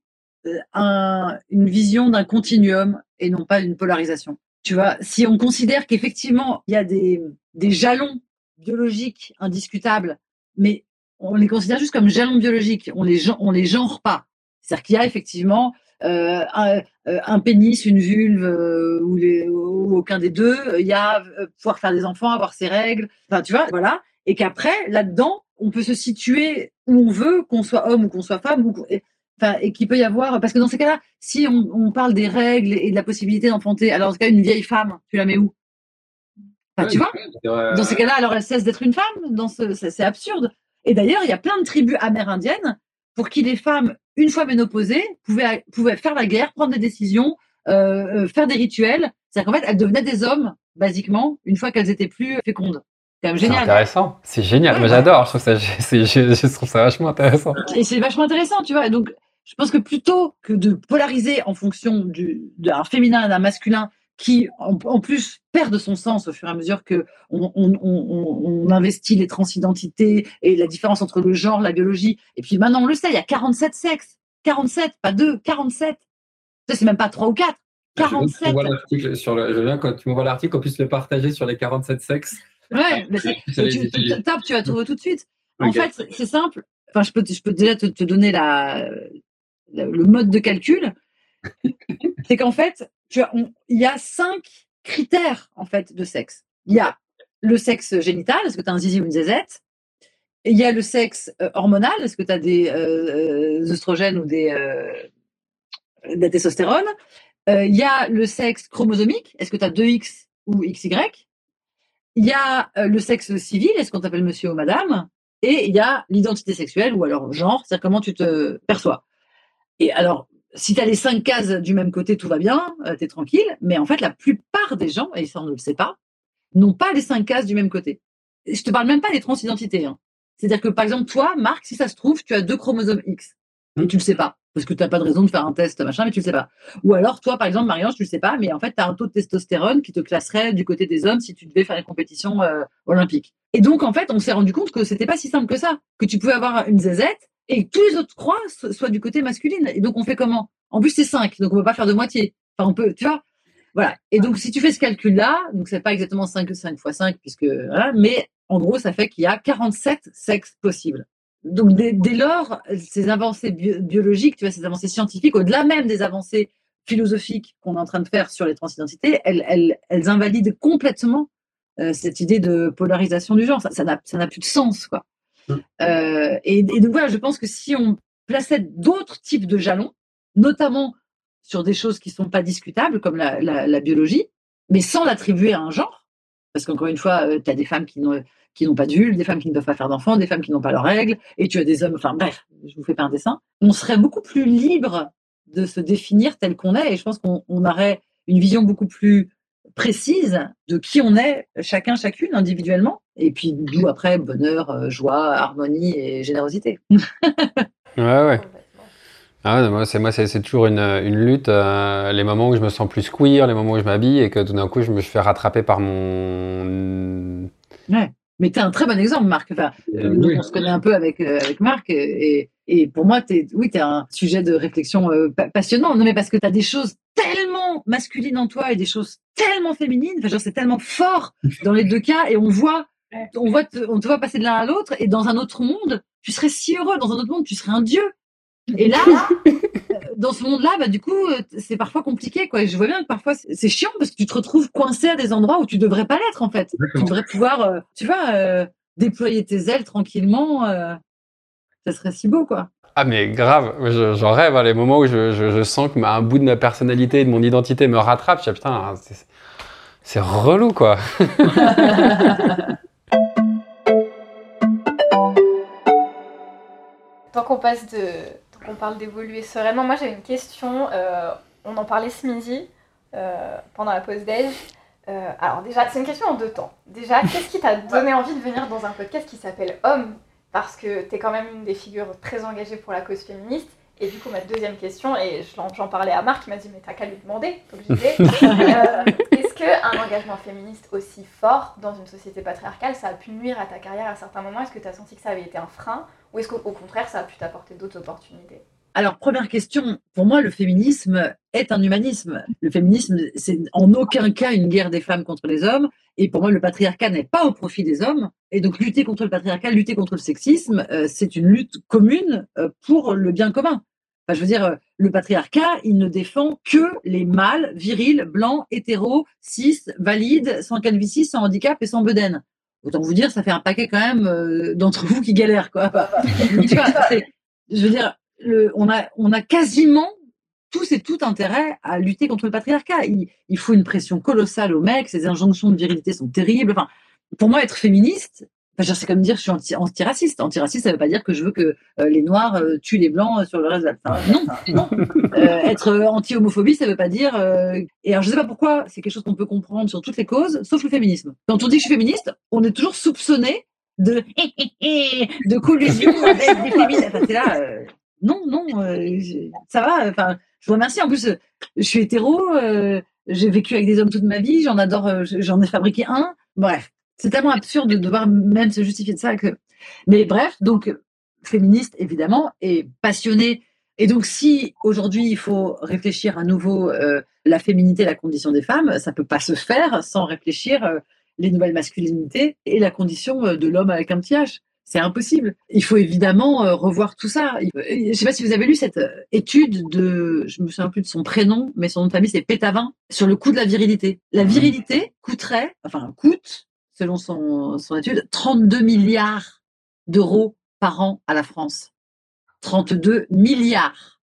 Speaker 3: euh, un, une vision d'un continuum et non pas d'une polarisation. Tu vois, si on considère qu'effectivement il y a des, des jalons biologiques indiscutables, mais on les considère juste comme jalons biologiques, on les on les genre pas. C'est-à-dire qu'il y a effectivement euh, un, euh, un, pénis, une vulve euh, ou, aucun des deux. Il y a pouvoir faire des enfants, avoir ses règles. Enfin, tu vois, voilà. Et qu'après, là-dedans, on peut se situer où on veut, qu'on soit homme ou qu'on soit femme. Et, enfin, et qu'il peut y avoir. Parce que dans ces cas-là, si on, parle des règles et de la possibilité d'enfanter, alors dans ce cas, une vieille femme, tu la mets où? Enfin, Tu vois Dans ces cas-là, alors elle cesse d'être une femme. Dans ce, c'est absurde. Et d'ailleurs, il y a plein de tribus amérindiennes pour qui les femmes, une fois ménopausées, pouvaient, pouvaient faire la guerre, prendre des décisions, euh, euh faire des rituels. C'est-à-dire qu'en fait, elles devenaient des hommes, basiquement, une fois qu'elles étaient plus fécondes.
Speaker 2: C'est génial. intéressant. C'est génial. Moi, j'adore. Je trouve ça, *laughs* je, trouve ça vachement intéressant.
Speaker 3: Et c'est vachement intéressant, tu vois. Donc, je pense que plutôt que de polariser en fonction d'un féminin et d'un masculin qui en, plus perd son sens au fur et à mesure que on, investit les transidentités et la différence entre le genre, la biologie. Et puis maintenant, on le sait, il y a 47 sexes. 47, pas 2, 47. C'est même pas 3 ou 4. 47.
Speaker 2: sur le, je viens quand tu m'envoies l'article, qu'on puisse le partager sur les 47 sexes.
Speaker 3: Ouais, mais tu, tu, tapes, tu vas trouver tout de suite. En fait, c'est simple. Enfin, je peux, je peux déjà te, te donner la, le mode de calcul. *laughs* c'est qu'en fait, il y a cinq critères en fait de sexe. Il y a le sexe génital, est-ce que tu as un zizi ou une zézette? Il y a le sexe euh, hormonal, est-ce que tu as des euh, euh, œstrogènes ou des, de testostérone? Il y a le sexe chromosomique, est-ce que tu as 2X ou XY Il y a le sexe civil, est-ce qu'on t'appelle monsieur ou madame? Et il y a l'identité sexuelle ou alors genre, c'est-à-dire comment tu te perçois. Et alors, si tu as les cinq cases du même côté, tout va bien, euh, tranquille. Mais en fait, la plupart des gens, et ça on ne le sait pas, n'ont pas les cinq cases du même côté. Je te parle même pas des transidentités. Hein. C'est-à-dire que par exemple, toi, Marc, si ça se trouve, tu as deux chromosomes X. Et tu le sais pas. parce que tu n'as pas de raison de faire un test, machin, mais tu le sais pas. Ou alors, toi, par exemple, Marianne, tu le sais pas, mais en fait, tu as un taux de testostérone qui te classerait du côté des hommes si tu devais faire une compétition euh, olympique. Et donc, en fait, on s'est rendu compte que c'était pas si simple que ça, que tu pouvais avoir une zézette et tous les autres croix soient du côté masculine. Et donc, on fait comment? En plus, c'est 5, donc on peut pas faire de moitié. Enfin, on peut, tu vois? Voilà. Et donc, si tu fais ce calcul-là, donc c'est pas exactement 5, 5 fois 5, puisque, mais en gros, ça fait qu'il y a 47 sexes possibles. Donc, dès, lors, ces avancées biologiques, tu vois, ces avancées scientifiques, au-delà même des avancées philosophiques qu'on est en train de faire sur les transidentités, elles, elles, elles invalident complètement euh, cette idée de polarisation du genre. Ça n'a ça plus de sens, quoi. Mmh. Euh, et, donc voilà, je pense que si on plaçait d'autres types de jalons, notamment sur des choses qui sont pas discutables, comme la, biologie, mais sans l'attribuer à un genre, parce qu'encore une fois, euh, tu as des femmes qui n'ont pas d'huile, des femmes qui ne peuvent pas faire d'enfants, des femmes qui n'ont pas leurs règles, et tu as des hommes, enfin bref, je vous fais pas un dessin. On serait beaucoup plus libre de se définir tel qu'on est, et je pense qu'on aurait une vision beaucoup plus précise de qui on est, chacun, chacune, individuellement. Et puis, d'où après, bonheur, euh, joie, harmonie et générosité.
Speaker 2: ouais, ouais. Ah, moi, c'est moi, c'est toujours une, une lutte. Euh, les moments où je me sens plus queer, les moments où je m'habille et que tout d'un coup je me fais rattraper par mon.
Speaker 3: Ouais. Mais tu es un très bon exemple, Marc. Enfin, euh, On se connaît un peu avec, avec Marc. Et, et pour moi, es, oui, tu es un sujet de réflexion passionnant. Non, mais parce que tu as des choses tellement masculines en toi et des choses tellement féminines. Enfin, genre, c'est tellement fort dans les deux cas. Et on voit, on voit, te, on te voit passer de l'un à l'autre. Et dans un autre monde, tu serais si heureux. Dans un autre monde, tu serais un dieu. Et là, euh, *laughs* dans ce monde-là, bah, du coup, euh, c'est parfois compliqué, quoi. Et je vois bien que parfois, c'est chiant parce que tu te retrouves coincé à des endroits où tu devrais pas l'être, en fait. Tu devrais pouvoir, euh, tu vois, déployer tes ailes tranquillement. ça serait si beau, quoi.
Speaker 2: Ah mais grave, j'en rêve, hein, les moments où je, je, sens que un bout de ma personnalité et de mon identité me rattrape, je dis putain, c'est relou quoi. *laughs*
Speaker 4: tant qu'on passe de, parle d'évoluer sereinement, moi j'ai une question, euh, on en parlait ce midi euh, pendant la pause déj. Euh, alors déjà, c'est une question en deux temps. Déjà, qu'est-ce qui t'a *laughs* donné envie de venir dans un podcast qui s'appelle Homme? Parce que tu es quand même une des figures très engagées pour la cause féministe. Et du coup, ma deuxième question, et j'en parlais à Marc, il m'a dit Mais t'as qu'à lui demander. Donc je disais *laughs* euh, Est-ce qu'un engagement féministe aussi fort dans une société patriarcale, ça a pu nuire à ta carrière à certains moments? Est-ce que tu as senti que ça avait été un frein Ou est-ce qu'au contraire, ça a pu t'apporter d'autres opportunités?
Speaker 3: Alors, première question, pour moi, le féminisme est un humanisme. Le féminisme, c'est en aucun cas une guerre des femmes contre les hommes. Et pour moi, le patriarcat n'est pas au profit des hommes. Et donc, lutter contre le patriarcat, lutter contre le sexisme, euh, c'est une lutte commune euh, pour le bien commun. Je veux dire, euh, le patriarcat, il ne défend que les mâles, virils, blancs, hétéros, cis, valides, sans calvitie, sans handicap et sans bedaine. Autant vous dire, ça fait un paquet quand même d'entre vous qui galèrent, quoi. *laughs* tu je veux dire, on, a, on a quasiment tous et tout intérêt à lutter contre le patriarcat. Il, faut une pression colossale aux mecs, ces injonctions de virilité sont terribles. Enfin, pour moi, être féministe, c'est comme dire je suis anti antiraciste. Antiraciste, ça ne veut pas dire que je veux que euh, les Noirs euh, tuent les Blancs sur le reste de la... non, non. Euh, être anti-homophobie, ça ne veut pas dire... Et alors, je ne sais pas pourquoi, c'est quelque chose qu'on peut comprendre sur toutes les causes, sauf le féminisme. Quand on dit que je suis féministe, on est toujours soupçonné de, *laughs* de collusion avec des féministes. Enfin, là, non, non, euh, ça va. Enfin, je vous remercie. En plus, euh, je suis hétéro. Euh, j'ai vécu avec des hommes toute ma vie. J'en adore. J'en ai fabriqué un. Bref, c'est tellement absurde de devoir même se justifier de ça que. Mais bref, donc féministe évidemment et passionnée. Et donc, si aujourd'hui il faut réfléchir à nouveau la féminité, la condition des femmes, ça peut pas se faire sans réfléchir les nouvelles masculinités et la condition de l'homme avec un petit H. C'est impossible. Il faut évidemment euh, revoir tout ça. Je ne sais pas si vous avez lu cette euh, étude de, je me souviens plus de son prénom, mais son nom de famille c'est Pétavin, sur le coût de la virilité. La mmh. virilité coûterait, enfin coûte, selon son, son étude, 32 milliards d'euros par an à la France. 32 milliards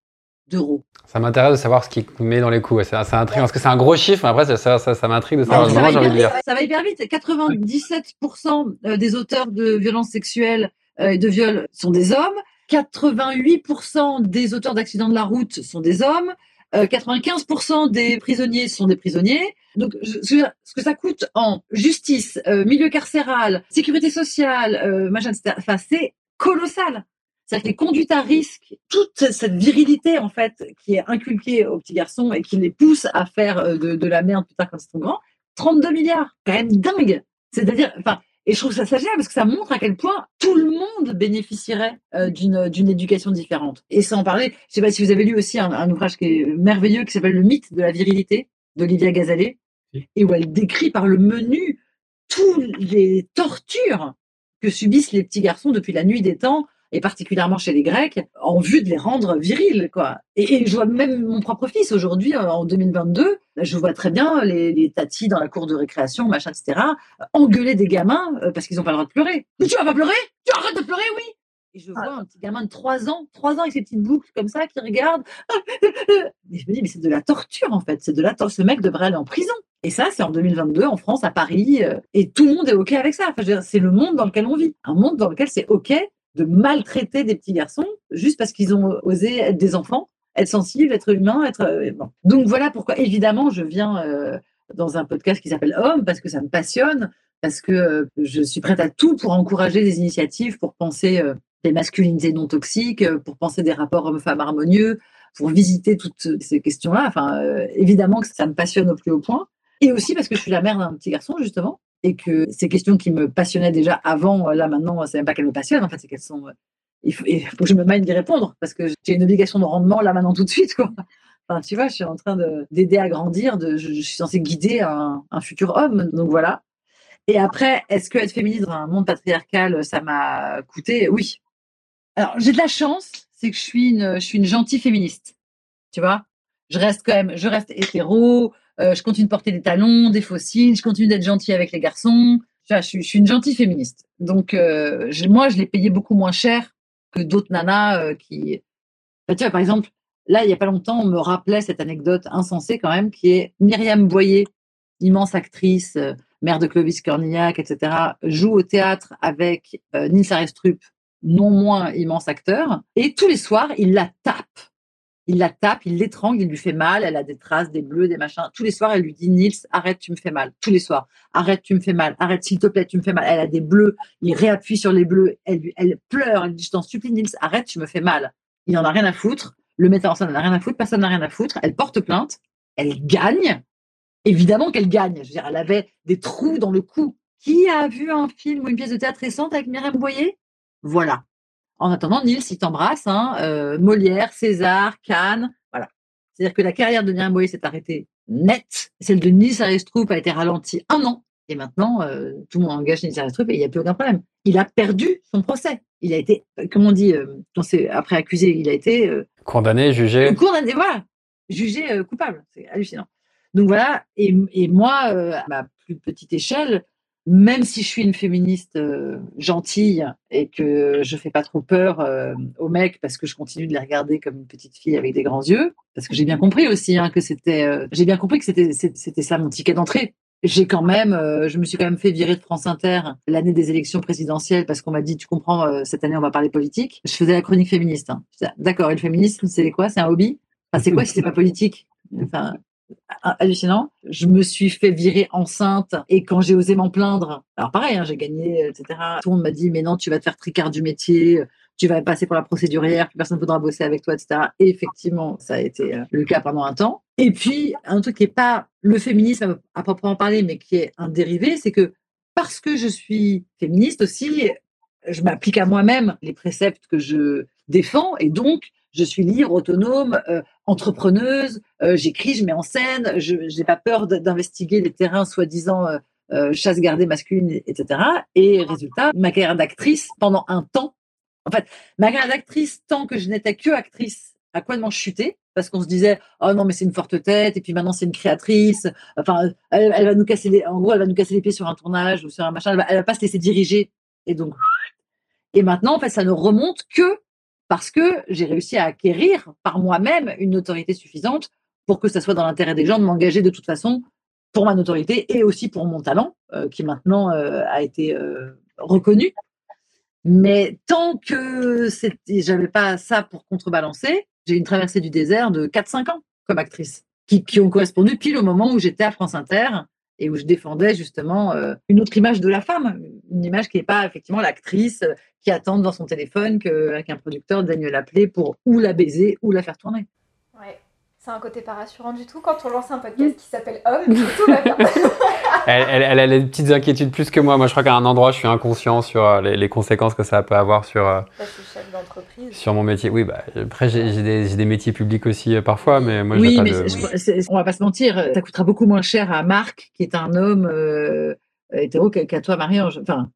Speaker 3: d'euros.
Speaker 2: Ça m'intéresse de savoir ce qui met dans les coûts. C'est intriguant parce que c'est un gros chiffre. Mais après, ça, ça, ça, m'intrigue de savoir.
Speaker 3: Ça, va hyper, ça va hyper vite. 97% euh, des auteurs de violences sexuelles euh, et de viols sont des hommes. 88% des auteurs d'accidents de la route sont des hommes. 95% euh, des prisonniers sont des prisonniers. Donc, ce que ça coûte en justice, milieu carcéral, sécurité sociale, machin, etc. C'est colossal. C'est-à-dire à risque, toute cette virilité en fait qui est inculquée aux petits garçons et qui les pousse à faire euh, de, la merde plus tard quand ils sont grands, 32 milliards, quand même dingue. C'est-à-dire, enfin, et je trouve ça, génial parce que ça montre à quel point tout le monde bénéficierait euh, d'une, d'une éducation différente. Et sans parler, je sais pas si vous avez lu aussi un, ouvrage qui est merveilleux qui s'appelle Le mythe de la virilité d'Olivia Gazalet et où elle décrit par le menu toutes les tortures que subissent les petits garçons depuis la nuit des temps et particulièrement chez les Grecs, en vue de les rendre virils. Quoi. Et, je vois même mon propre fils aujourd'hui, euh, en 2022, je vois très bien les, les tatis dans la cour de récréation, machin, etc., engueuler des gamins euh, parce qu'ils n'ont pas le droit de pleurer. Mais tu vas pas pleurer? Tu arrêtes de pleurer, oui et je vois un petit gamin de 3 ans, 3 ans avec ses petites boucles comme ça, qui regarde. *laughs* Et je me dis, mais c'est de la torture en fait. C'est de la torture. Ce mec devrait aller en prison. Et ça, c'est en 2022 en France, à Paris. Euh, et tout le monde est OK avec ça. Enfin, c'est le monde dans lequel on vit. Un monde dans lequel c'est OK de maltraiter des petits garçons juste parce qu'ils ont osé être des enfants, être sensibles, être humains, être euh, Donc voilà pourquoi évidemment je viens euh, dans un podcast qui s'appelle Homme parce que ça me passionne, parce que euh, je suis prête à tout pour encourager des initiatives, pour penser des masculinités non toxiques, pour penser des rapports hommes-femmes harmonieux, pour visiter toutes ces questions-là. Enfin, évidemment que ça me passionne au plus haut point. Et aussi parce que je suis la mère d'un petit garçon, justement, et que ces questions qui me passionnaient déjà avant, là maintenant, c'est même pas qu'elles me passionnent, en fait, c'est qu'elles sont. Il faut, que je me mène d'y répondre parce que j'ai une obligation de rendement là maintenant tout de suite. Enfin, tu vois, je suis en train d'aider à grandir, je, suis censée guider un, futur homme, donc voilà. Et après, est-ce que être féministe dans un monde patriarcal, ça m'a coûté? Oui. Alors, j'ai de la chance, c'est que je suis une, je suis une gentille féministe, tu vois? Je reste quand même, je reste hétéro, euh, je continue de porter des talons, des fossiles, je continue d'être gentille avec les garçons. je, suis, une gentille féministe. Donc, euh, moi, je l'ai payé beaucoup moins cher que d'autres nanas euh, qui. Bah, tu vois, par exemple, là, il n'y a pas longtemps, on me rappelait cette anecdote insensée quand même, qui est Myriam Boyer, immense actrice, mère de Clovis Cornillac, etc., joue au théâtre avec Nils Arestrup, non moins immense acteur, et tous les soirs, il la tape il la tape, il l'étrangle, il lui fait mal, elle a des traces, des bleus, des machins. Tous les soirs, elle lui dit Nils, arrête, tu me fais mal. Tous les soirs, arrête, tu me fais mal. Arrête, s'il te plaît, tu me fais mal. Elle a des bleus, il réappuie sur les bleus. Elle, pleure, elle dit Je t'en supplie, Nils, arrête, tu me fais mal. Il n'en a rien à foutre. Le metteur en scène n'en a rien à foutre, personne n'a rien à foutre. Elle porte plainte, elle gagne. Évidemment qu'elle gagne. Je veux dire, elle avait des trous dans le cou. Qui a vu un film ou une pièce de théâtre récente avec Myriam Boyer? Voilà. En attendant, Nils, il t'embrasse, hein, euh, Molière, César, Cannes, voilà. C'est-à-dire que la carrière de Boyer s'est arrêtée net. Celle de Nils Arestrup a été ralentie un an. Et maintenant, euh, tout le monde engage Nils Arestrup et il n'y a plus aucun problème. Il a perdu son procès. Il a été, euh, comment on dit, quand c'est après accusé, il a été
Speaker 2: condamné, jugé.
Speaker 3: Condamné, voilà, jugé coupable. C'est hallucinant. Donc voilà. Et, et moi, à ma plus petite échelle, même si je suis une féministe euh, gentille et que je fais pas trop peur euh, aux mecs parce que je continue de les regarder comme une petite fille avec des grands yeux, parce que j'ai bien compris aussi hein, que c'était, euh, j'ai bien compris que c'était c'était ça mon ticket d'entrée. J'ai quand même, je me suis quand même fait virer de France Inter l'année des élections présidentielles parce qu'on m'a dit, tu comprends, cette année on va parler politique. Je faisais la chronique féministe. Hein. D'accord, et le féminisme, c'est quoi? C'est un hobby? Enfin, C'est quoi si c'est pas politique? Enfin, hallucinant. Je me suis fait virer enceinte et quand j'ai osé m'en plaindre, alors pareil, hein, j'ai gagné, etc. Tout le monde m'a dit mais non, tu vas te faire tricard du métier, tu vas passer pour la procédurière, personne ne voudra bosser avec toi, etc. Et effectivement, ça a été euh, le cas pendant un temps. Et puis un truc qui n'est pas le féminisme à proprement parler, mais qui est un dérivé, c'est que parce que je suis féministe aussi, je m'applique à moi-même les préceptes que je défends et donc je suis libre, autonome, euh, entrepreneuse, euh, j'écris, je mets en scène, je n'ai pas peur d'investiguer les terrains soi-disant euh, chasse gardée masculine, etc. Et résultat, ma carrière d'actrice, pendant un temps, en fait, ma carrière d'actrice, tant que je n'étais que actrice, a complètement chuté parce qu'on se disait oh non mais c'est une forte tête et puis maintenant c'est une créatrice. Enfin elle, va nous casser les en gros elle va nous casser les pieds sur un tournage ou sur un machin elle va, va pas se laisser diriger. Et donc et maintenant en fait ça ne remonte que parce que j'ai réussi à acquérir par moi-même une notoriété suffisante pour que ça soit dans l'intérêt des gens de m'engager de toute façon pour ma notoriété et aussi pour mon talent, euh, qui maintenant euh, a été euh, reconnu. Mais tant que j'avais pas ça pour contrebalancer, j'ai une traversée du désert de 4-5 ans comme actrice, qui, qui, ont correspondu pile au moment où j'étais à France Inter et où je défendais justement euh, une autre image de la femme, une image qui n'est pas effectivement l'actrice euh, qui attend devant son téléphone qu'un producteur daigne l'appeler pour ou la baiser ou la faire tourner.
Speaker 4: C'est un côté pas rassurant du tout quand on lance un podcast qui s'appelle Homme, tout va bien. *laughs*
Speaker 2: elle, elle, a des petites inquiétudes plus que moi. Moi, je crois qu'à un endroit, je suis inconscient sur euh, les, conséquences que ça peut avoir sur,
Speaker 4: euh, chef d'entreprise.
Speaker 2: sur mon métier. Oui, bah, après, j'ai des, des, métiers publics aussi euh, parfois, mais moi,
Speaker 3: oui,
Speaker 2: pas
Speaker 3: mais de... on va pas se mentir, ça coûtera beaucoup moins cher à Marc, qui est un homme hétéro, qu'à toi, Marie-Ange. Enfin,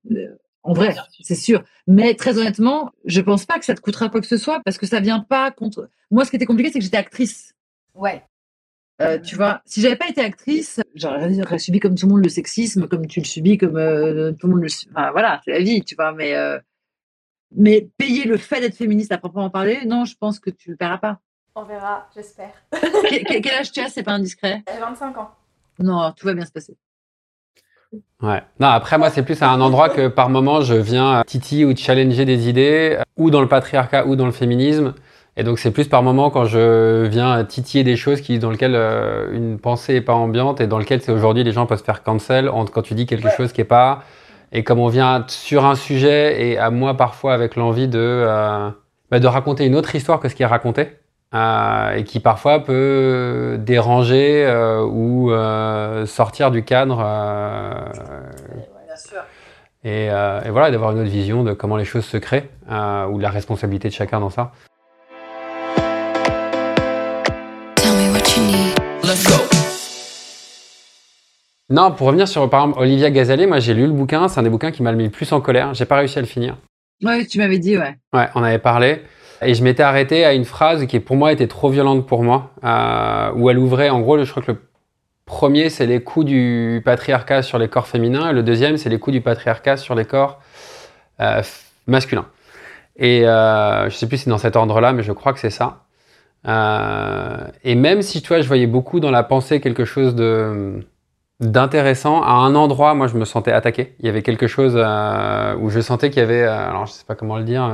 Speaker 3: en vrai, c'est sûr. Mais très honnêtement, je pense pas que ça te coûtera quoi que ce soit parce que ça vient pas contre. Moi, ce qui était compliqué, c'est que j'étais actrice.
Speaker 4: Ouais.
Speaker 3: Euh, tu vois, si j'avais pas été actrice, j'aurais subi comme tout le monde le sexisme, comme tu le subis, comme euh, tout le monde le. Enfin, voilà, c'est la vie, tu vois. Mais, euh, mais payer le fait d'être féministe à proprement parler, non, je pense que tu le paieras pas.
Speaker 4: On verra, j'espère.
Speaker 3: quel, âge tu as C'est pas indiscret?
Speaker 4: J'ai 25 ans.
Speaker 3: Non, tout va bien se passer.
Speaker 2: Ouais. Non, après, moi, c'est plus à un endroit que par moment, je viens titi ou challenger des idées, ou dans le patriarcat, ou dans le féminisme. Et donc c'est plus par moment quand je viens titiller des choses qui, dans lesquelles euh, une pensée est pas ambiante et dans lesquelles c'est aujourd'hui les gens peuvent se faire cancel quand tu dis quelque chose qui est pas. Et comme on vient sur un sujet et à moi parfois avec l'envie de, euh, bah, de raconter une autre histoire que ce qui est raconté. Euh, et qui parfois peut déranger ou sortir du cadre. Bien sûr. Et, et, voilà, d'avoir une autre vision de comment les choses se créent, ou la responsabilité de chacun dans ça. Non, pour revenir sur par exemple Olivia Gazalet, moi j'ai lu le bouquin, c'est un des bouquins qui m'a mis le plus en colère. J'ai pas réussi à le finir.
Speaker 3: Ouais, tu m'avais dit, ouais.
Speaker 2: Ouais, on avait parlé. Et je m'étais arrêté à une phrase qui pour moi était trop violente pour moi, euh, où elle ouvrait, en gros, je crois que le premier c'est les coups du patriarcat sur les corps féminins, et le deuxième c'est les coups du patriarcat sur les corps euh, masculins. Et euh, je sais plus si c'est dans cet ordre-là, mais je crois que c'est ça. Euh, et même si tu vois, je voyais beaucoup dans la pensée quelque chose de d'intéressant, à un endroit, moi, je me sentais attaqué. Il y avait quelque chose euh, où je sentais qu'il y avait, euh, alors je sais pas comment le dire,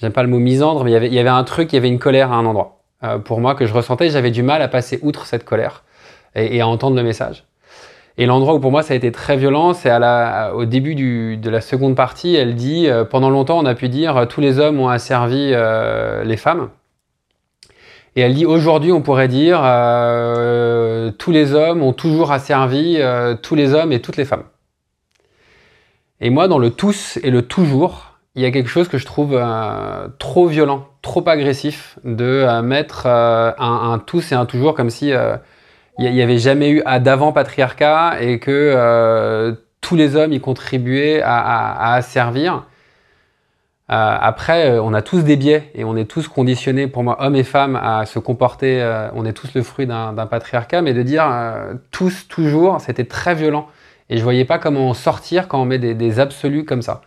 Speaker 2: j'aime pas le mot misandre, mais il y, avait, il y avait un truc, il y avait une colère à un endroit. pour moi, que je ressentais, j'avais du mal à passer outre cette colère et, et à entendre le message. Et l'endroit où pour moi ça a été très violent, c'est au début du, de la seconde partie. Elle dit Pendant longtemps, on a pu dire tous les hommes ont asservi les femmes. Et elle dit aujourd'hui, on pourrait dire euh, tous les hommes ont toujours asservi euh, tous les hommes et toutes les femmes. Et moi, dans le tous et le toujours, il y a quelque chose que je trouve euh, trop violent, trop agressif de mettre un, tous et un toujours comme si il n'y avait jamais eu d'avant patriarcat et que tous les hommes y contribuaient à, asservir. Euh, après, euh, on a tous des biais et on est tous conditionnés, pour moi, hommes et femmes, à se comporter. Euh, on est tous le fruit d'un patriarcat, mais de dire tous, toujours, c'était très violent. Et je voyais pas comment en sortir quand on met des, absolus comme ça.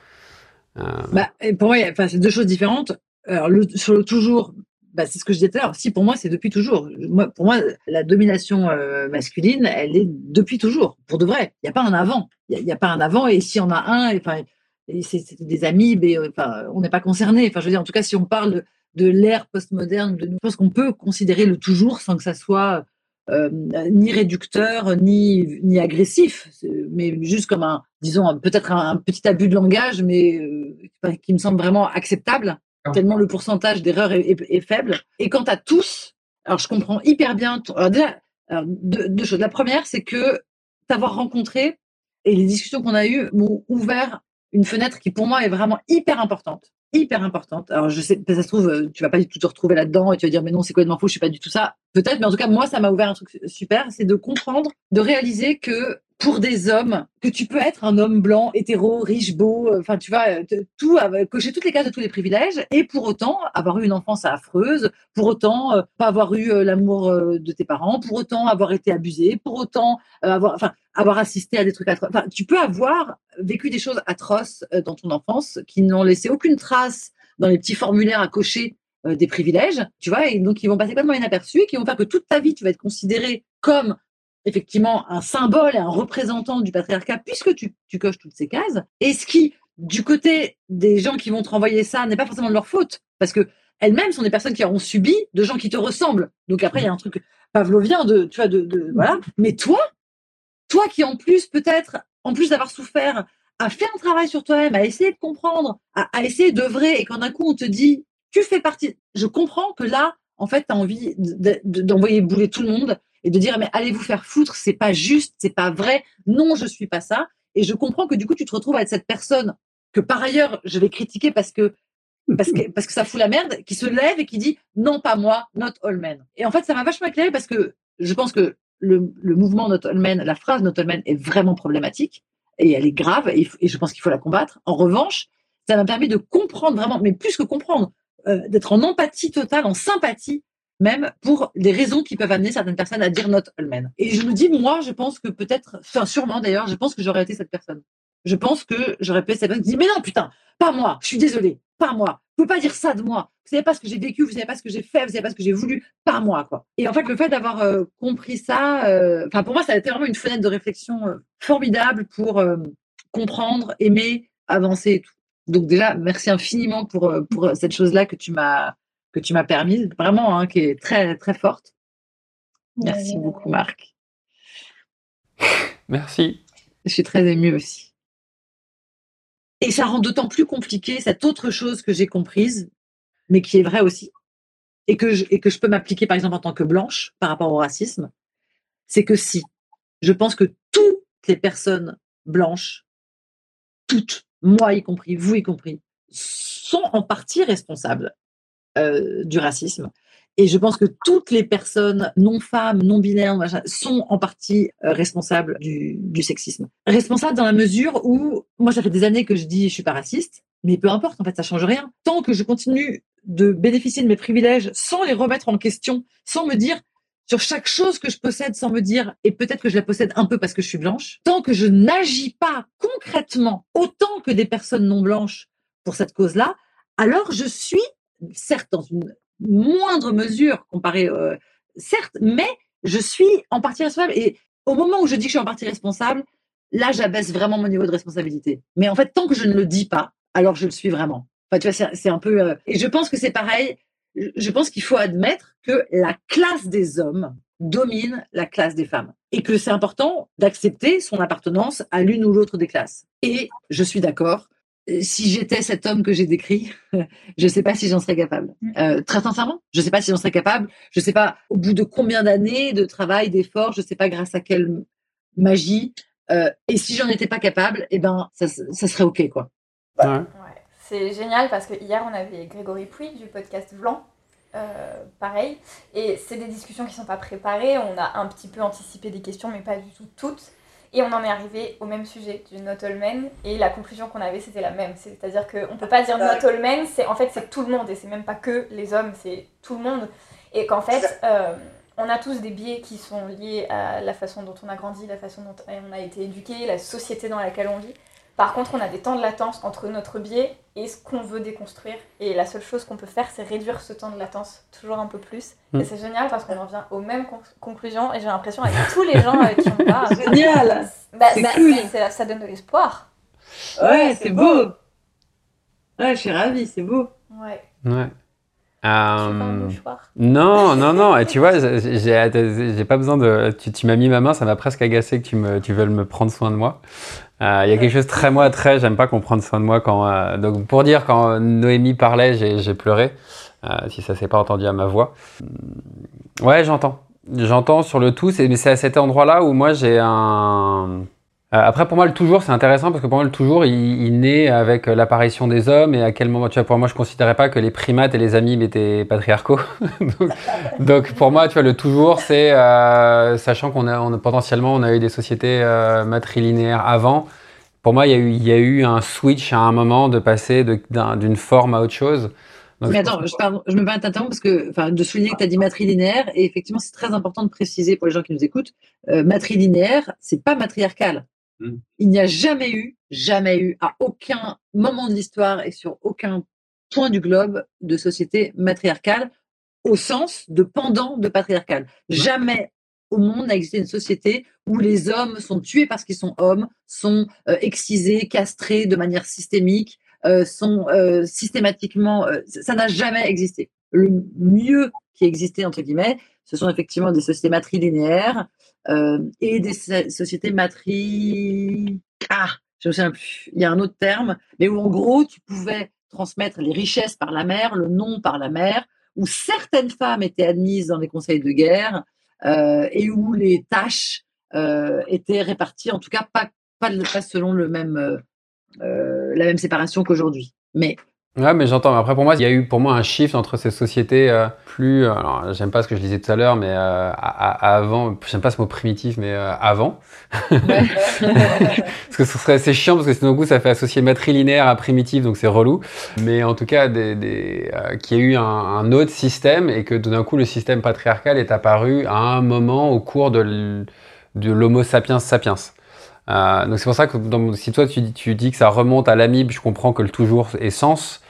Speaker 3: Bah, pour moi, c'est deux choses différentes. Alors, sur le toujours, bah, c'est ce que je disais tout à l'heure. Si, pour moi, c'est depuis toujours. Moi, pour moi, la domination masculine, elle est depuis toujours, pour de vrai. Il n'y a pas un avant. Il n'y a, pas un avant. Et s'il y en a un, enfin, c'est des amis, mais euh, enfin, on n'est pas concerné. Enfin, je veux dire, en tout cas, si on parle de, l'ère postmoderne, de, je pense qu'on peut considérer le toujours sans que ça soit euh, ni réducteur, ni, ni agressif, mais juste comme un, disons, peut-être un, petit abus de langage, mais euh, qui me semble vraiment acceptable, ah. tellement le pourcentage d'erreurs est, faible. Et quant à tous, alors je comprends hyper bien. Alors déjà, deux, choses. La première, c'est que t'avoir rencontré et les discussions qu'on a eues m'ont ouvert une fenêtre qui pour moi est vraiment hyper importante hyper importante. Alors, je sais, ça se trouve, euh, tu vas pas du tout te retrouver là-dedans et tu vas dire, mais non, c'est complètement faux, je suis pas du tout ça. Peut-être, mais en tout cas, moi, ça m'a ouvert un truc super, c'est de comprendre, de réaliser que pour des hommes, que tu peux être un homme blanc, hétéro, riche, beau, euh, enfin, tu vois, euh, tout, cocher toutes les cases de tous les privilèges et pour autant avoir eu une enfance affreuse, pour autant pas avoir eu l'amour de tes parents, pour autant avoir été abusé, pour autant avoir, enfin, avoir assisté à des trucs atroces. Tu peux avoir vécu des choses atroces dans ton enfance qui n'ont laissé aucune trace dans les petits formulaires à cocher des privilèges, tu vois, et donc ils vont passer complètement inaperçus et qui vont faire que toute ta vie, tu vas être considéré comme effectivement un symbole et un représentant du patriarcat puisque tu, tu coches toutes ces cases. Et ce qui, du côté des gens qui vont te renvoyer ça, n'est pas forcément de leur faute, parce que elles-mêmes sont des personnes qui auront subi de gens qui te ressemblent. Donc après, il y a un truc pavlovien de, tu vois, de, voilà. Mais toi, toi qui en plus peut-être, en plus d'avoir souffert, a fait un travail sur toi-même, a essayé de comprendre, a, a essayé d'œuvrer, et quand d'un coup on te dit, tu fais partie, je comprends que là, en fait, tu as envie d'envoyer bouler tout le monde et de dire, mais allez vous faire foutre, c'est pas juste, c'est pas vrai, non, je suis pas ça. Et je comprends que du coup, tu te retrouves avec cette personne que par ailleurs, je vais critiquer parce que parce que, parce que ça fout la merde, qui se lève et qui dit non, pas moi, not all men. Et en fait, ça m'a vachement éclairé parce que je pense que le, le mouvement not all men, la phrase not all men est vraiment problématique et elle est grave et, je pense qu'il faut la combattre. En revanche, ça m'a permis de comprendre vraiment, mais plus que comprendre, euh, d'être en empathie totale, en sympathie même pour des raisons qui peuvent amener certaines personnes à dire not all men. Et je me dis, moi, je pense que peut-être, enfin sûrement d'ailleurs, je pense que j'aurais été cette personne. Je pense que j'aurais pu cette personne qui dit, mais non, putain, pas moi, je suis désolée, pas moi. Vous pouvez pas dire ça de moi. Vous savez pas ce que j'ai vécu, vous savez pas ce que j'ai fait, vous savez pas ce que j'ai voulu, pas moi, quoi. Et en fait, le fait d'avoir euh, compris ça, euh, enfin, pour moi, ça a été vraiment une fenêtre de réflexion formidable pour comprendre, aimer, avancer et tout. Donc déjà, merci infiniment pour, euh, pour cette chose-là que tu m'as que tu m'as permise, vraiment, hein, qui est très très forte. Merci beaucoup, Marc. *laughs*
Speaker 2: Merci.
Speaker 3: Je suis très émue aussi. Et ça rend d'autant plus compliqué cette autre chose que j'ai comprise, mais qui est vraie aussi, et que je, et que je peux m'appliquer par exemple en tant que blanche par rapport au racisme, c'est que si, je pense que toutes les personnes blanches, toutes, moi y compris, vous y compris, sont en partie responsables euh, du racisme. Et je pense que toutes les personnes non femmes, non binaires, sont en partie euh, responsables du, du, sexisme. Responsables dans la mesure où, moi, ça fait des années que je dis je suis pas raciste, mais peu importe, en fait, ça change rien. Tant que je continue de bénéficier de mes privilèges sans les remettre en question, sans me dire sur chaque chose que je possède sans me dire, et peut-être que je la possède un peu parce que je suis blanche, tant que je n'agis pas concrètement autant que des personnes non blanches pour cette cause-là, alors je suis, certes dans une moindre mesure comparée, euh, certes, mais je suis en partie responsable. Et au moment où je dis que je suis en partie responsable, là, j'abaisse vraiment mon niveau de responsabilité. Mais en fait, tant que je ne le dis pas, alors je le suis vraiment. Enfin, tu vois, c'est un peu. Euh, et je pense que c'est pareil je pense qu'il faut admettre que la classe des hommes domine la classe des femmes et que c'est important d'accepter son appartenance à l'une ou l'autre des classes. Et je suis d'accord. Si j'étais cet homme que j'ai décrit, *laughs* je ne sais pas si j'en serais capable. Mm. Euh, très sincèrement, je ne sais pas si j'en serais capable. Je ne sais pas au bout de combien d'années de travail, d'efforts, je ne sais pas grâce à quelle magie. Euh, et si j'en étais pas capable, eh ben, ça, ça serait ok, quoi.
Speaker 4: Ouais. C'est génial parce que hier on avait Grégory Pouy du podcast Blanc, euh, pareil, et c'est des discussions qui sont pas préparées. On a un petit peu anticipé des questions, mais pas du tout toutes. Et on en est arrivé au même sujet du not all men, et la conclusion qu'on avait c'était la même. C'est-à-dire qu'on peut pas dire not all men, c'est en fait c'est tout le monde, et c'est même pas que les hommes, c'est tout le monde. Et qu'en fait, euh, on a tous des biais qui sont liés à la façon dont on a grandi, la façon dont on a été éduqué, la société dans laquelle on vit. Par contre, on a des temps de latence entre notre biais et ce qu'on veut déconstruire. Et la seule chose qu'on peut faire, c'est réduire ce temps de latence toujours un peu plus. Et mm. c'est génial parce qu'on en vient aux mêmes conclusions. Et j'ai l'impression, avec tous les gens avec qui on parle. *laughs*
Speaker 3: génial
Speaker 4: bah, bah cool. Ça donne de l'espoir.
Speaker 3: Ouais, c'est beau. Ouais, je suis ravie, c'est beau.
Speaker 4: Ouais.
Speaker 2: Ouais. Euh... Non, non, non. Et tu vois, j'ai pas besoin de. Tu, tu m'as mis ma main, ça m'a presque agacé que tu, me, tu veuilles me prendre soin de moi. Euh, il y a quelque chose très moi, très. J'aime pas qu'on prenne soin de moi quand. Euh, donc, pour dire, quand Noémie parlait, j'ai pleuré. Si ça s'est pas entendu à ma voix. Ouais, j'entends. J'entends sur le tout. Mais c'est à cet endroit-là où moi j'ai un après, pour moi, le toujours, c'est intéressant parce que pour moi, le toujours, il, naît avec l'apparition des hommes et à quel moment, tu vois, pour moi, je considérais pas que les primates et les amis étaient patriarcaux. *laughs* donc, pour moi, tu vois, le toujours, c'est euh, sachant qu'on a potentiellement, on a eu des sociétés euh, matrilinéaires avant. Pour moi, il y, a eu, il y a eu un switch à un moment de passer d'une forme à autre chose.
Speaker 3: Mais attends, je, je, me permets t'interrompre parce que, enfin, de souligner que tu as dit matrilinéaire et effectivement, c'est très important de préciser pour les gens qui nous écoutent, euh, matrilinéaire, c'est pas matriarcal. Mmh. Il n'y a jamais eu, jamais eu, à aucun moment de l'histoire et sur aucun point du globe de société matriarcale au sens de pendant de patriarcal. Jamais au monde n'a existé une société où les hommes sont tués parce qu'ils sont hommes, sont euh, excisés, castrés de manière systémique, euh, sont euh, systématiquement. ça n'a jamais existé. Le mieux qui existait, entre guillemets, ce sont effectivement des sociétés matrilinéaires euh, et des sociétés matri... Ah, je me souviens plus. Il y a un autre terme, mais où en gros, tu pouvais transmettre les richesses par la mère, le nom par la mère, où certaines femmes étaient admises dans les conseils de guerre euh, et où les tâches euh, étaient réparties, en tout cas pas, pas, selon le même, la même séparation qu'aujourd'hui. Mais
Speaker 2: Ouais, mais j'entends. Après, pour moi, il y a eu pour moi un shift entre ces sociétés euh, plus. Alors, j'aime pas ce que je disais tout à l'heure, mais euh, avant. J'aime pas ce mot primitif, mais euh, avant. *laughs* parce que ce serait assez chiant parce que sinon, coup, ça fait associer matrilinéaire à primitif, donc c'est relou. Mais en tout cas, des, des qu'il y a eu un, un, autre système et que tout d'un coup, le système patriarcal est apparu à un moment au cours de l'Homo sapiens sapiens. Euh, donc c'est pour ça que si toi tu, tu, dis que ça remonte à l'amibe, je comprends que le toujours est sens.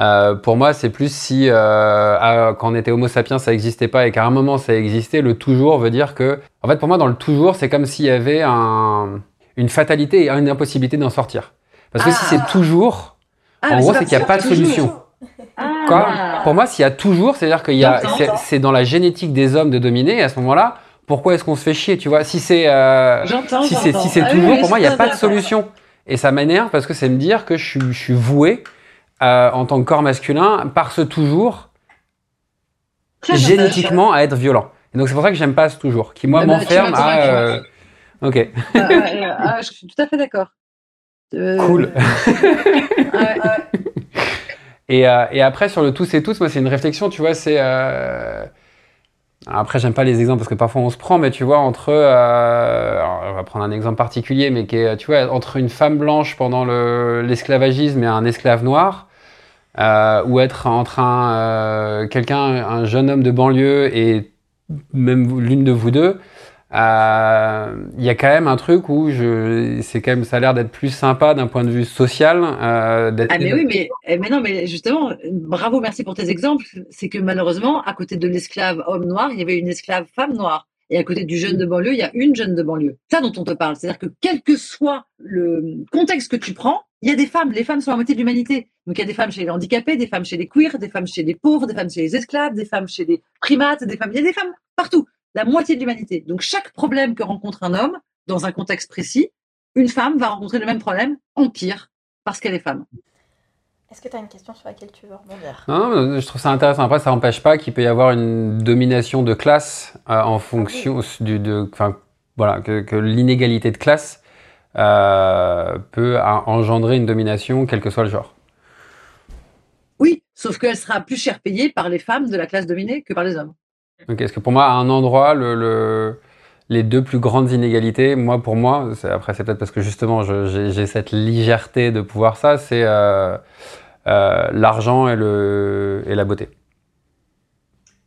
Speaker 2: Euh, pour moi, c'est plus si euh, quand on était Homo sapiens, ça n'existait pas et qu'à un moment ça existait, le toujours veut dire que. En fait, pour moi, dans le toujours, c'est comme s'il y avait un, une fatalité et une impossibilité d'en sortir. Parce que si c'est ah. toujours, ah, en gros, c'est qu'il n'y a pas de solution. Ah. Quoi? Pour moi, s'il y a toujours, c'est-à-dire qu'il y a, c'est dans la génétique des hommes de dominer. Et à ce moment-là, pourquoi est-ce qu'on se fait chier, tu vois? Si c'est euh, si c'est si c'est toujours, pour moi, il n'y a pas de solution. Et ça m'énerve parce que c'est me dire que je suis, je suis voué euh, en tant que corps masculin par ce toujours génétiquement à être violent. Et donc c'est pour ça que j'aime pas ce toujours, qui moi m'enferme à. Euh... Ok.
Speaker 3: Ah, je suis tout à fait d'accord.
Speaker 2: Euh, cool. et, et, après sur le tous et tous, moi c'est une réflexion, tu vois, c'est après, j'aime pas les exemples parce que parfois on se prend, mais tu vois, entre. Euh, on va prendre un exemple particulier, mais qui est, tu vois, entre une femme blanche pendant l'esclavagisme et un esclave noir, euh, ou être entre un, euh, quelqu'un, un jeune homme de banlieue et même l'une de vous deux, euh, il y a quand même un truc où je, c'est quand même, ça a l'air d'être plus sympa d'un point de vue social.
Speaker 3: Euh, ah mais oui, mais, eh, mais non, mais justement, bravo, merci pour tes exemples. C'est que malheureusement, à côté de l'esclave homme noir, il y avait une esclave femme noire. Et à côté du jeune de banlieue, il y a une jeune de banlieue. Ça dont on te parle. C'est-à-dire que quel que soit le contexte que tu prends, il y a des femmes. Les femmes sont la moitié de l'humanité. Donc il y a des femmes chez les handicapés, des femmes chez les queers, des femmes chez les pauvres, des femmes chez les esclaves, des femmes chez les primates, des femmes. Il y a des femmes partout la moitié de l'humanité. Donc chaque problème que rencontre un homme dans un contexte précis, une femme va rencontrer le même problème en pire parce qu'elle est femme.
Speaker 4: Est-ce que tu as une question sur laquelle tu veux rebondir?
Speaker 2: Non, je trouve ça intéressant. Après, ça n'empêche pas qu'il peut y avoir une domination de classe euh, en fonction du, de, enfin, voilà, que, l'inégalité de classe euh, peut engendrer une domination, quel que soit le genre.
Speaker 3: Oui, sauf qu'elle sera plus cher payée par les femmes de la classe dominée que par les hommes.
Speaker 2: Ok, est-ce que pour moi, à un endroit, le, les deux plus grandes inégalités, moi, pour moi, après, c'est peut-être parce que justement, j'ai cette légèreté de pouvoir ça, c'est euh, euh, l'argent et, et la beauté.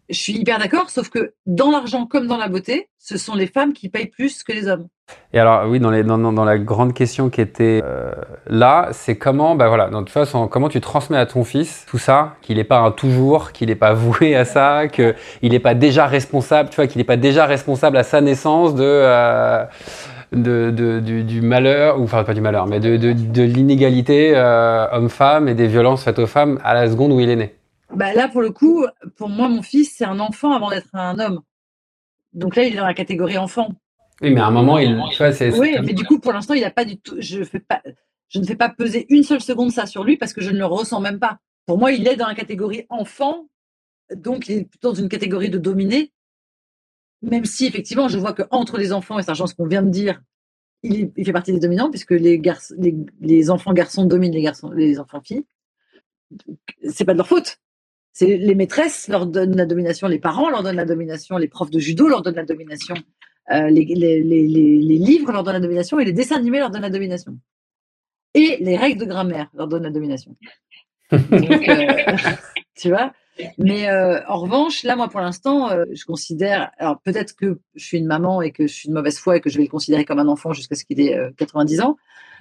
Speaker 3: Je suis hyper d'accord, sauf que dans l'argent comme dans la beauté, ce sont les femmes qui payent plus que les hommes.
Speaker 2: Et alors, oui, dans, la grande question qui était euh, là, c'est comment, bah voilà, de toute façon, comment tu transmets à ton fils tout ça, qu'il n'est pas un toujours, qu'il n'est pas *laughs* voué à ça, qu'il n'est pas déjà responsable, tu vois, qu'il n'est pas déjà responsable à sa naissance de. Euh, du, malheur, ou enfin pas du malheur, mais de, de l'inégalité euh, homme-femme et des violences faites aux femmes à la seconde où il est né.
Speaker 3: Bah là, pour le coup, pour moi, mon fils, c'est un enfant avant d'être un homme. Donc là, il est dans la catégorie enfant.
Speaker 2: Oui, mais à un moment, il.
Speaker 3: oui, mais du coup, pour l'instant, il n'a pas du tout. Je, fais pas, je ne fais pas peser une seule seconde ça sur lui parce que je ne le ressens même pas. Pour moi, il est dans la catégorie enfant, donc il est plutôt dans une catégorie de dominé. Même si, effectivement, je vois qu'entre les enfants, et c'est ce qu'on vient de dire, il, il, fait partie des dominants puisque les, les, les enfants garçons dominent les, garçons, les enfants filles. C'est pas de leur faute c'est les maîtresses leur donnent la domination, les parents leur donnent la domination, les profs de judo leur donnent la domination, euh, les, livres leur donnent la domination et les dessins animés leur donnent la domination. Et les règles de grammaire leur donnent la domination. Euh, *laughs* tu vois? Mais euh, en revanche, là, moi, pour l'instant, je considère. Alors, peut-être que je suis une maman et que je suis de mauvaise foi et que je vais le considérer comme un enfant jusqu'à ce qu'il ait 90 ans.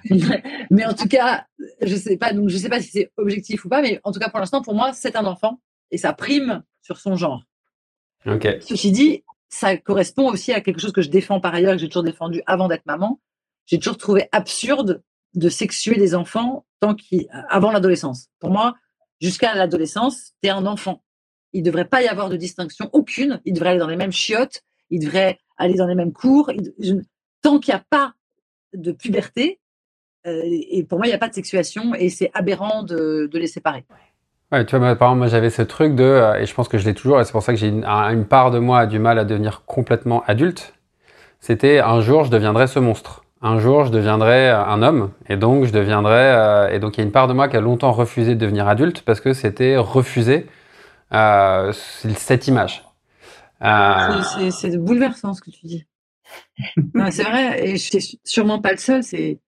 Speaker 3: *laughs* mais en tout cas, je sais pas, donc je sais pas si c'est objectif ou pas, mais en tout cas, pour l'instant, pour moi, c'est un enfant et ça prime sur son genre. Ceci dit, ça correspond aussi à quelque chose que je défends par ailleurs, que j'ai toujours défendu avant d'être maman. J'ai toujours trouvé absurde de sexuer des enfants tant avant l'adolescence. Pour moi, jusqu'à l'adolescence, tu es un enfant. il ne devrait pas y avoir de distinction aucune. Ils devraient aller dans les mêmes chiottes, ils devraient aller dans les mêmes cours. tant qu'il n'y a pas de puberté, et pour moi, il n'y a pas de sexuation et c'est aberrant de, les séparer.
Speaker 2: Ouais, tu vois, par exemple, moi j'avais ce truc de, euh, et je pense que je l'ai toujours, et c'est pour ça que j'ai une, part de moi a du mal à devenir complètement adulte. C'était un jour je deviendrai ce monstre. Un jour je deviendrai un homme, et donc je deviendrai. Euh, et donc il y a une part de moi qui a longtemps refusé de devenir adulte parce que c'était refuser cette image.
Speaker 3: C'est bouleversant ce que tu dis. *laughs* c'est vrai, et je suis sûrement pas le seul, c'est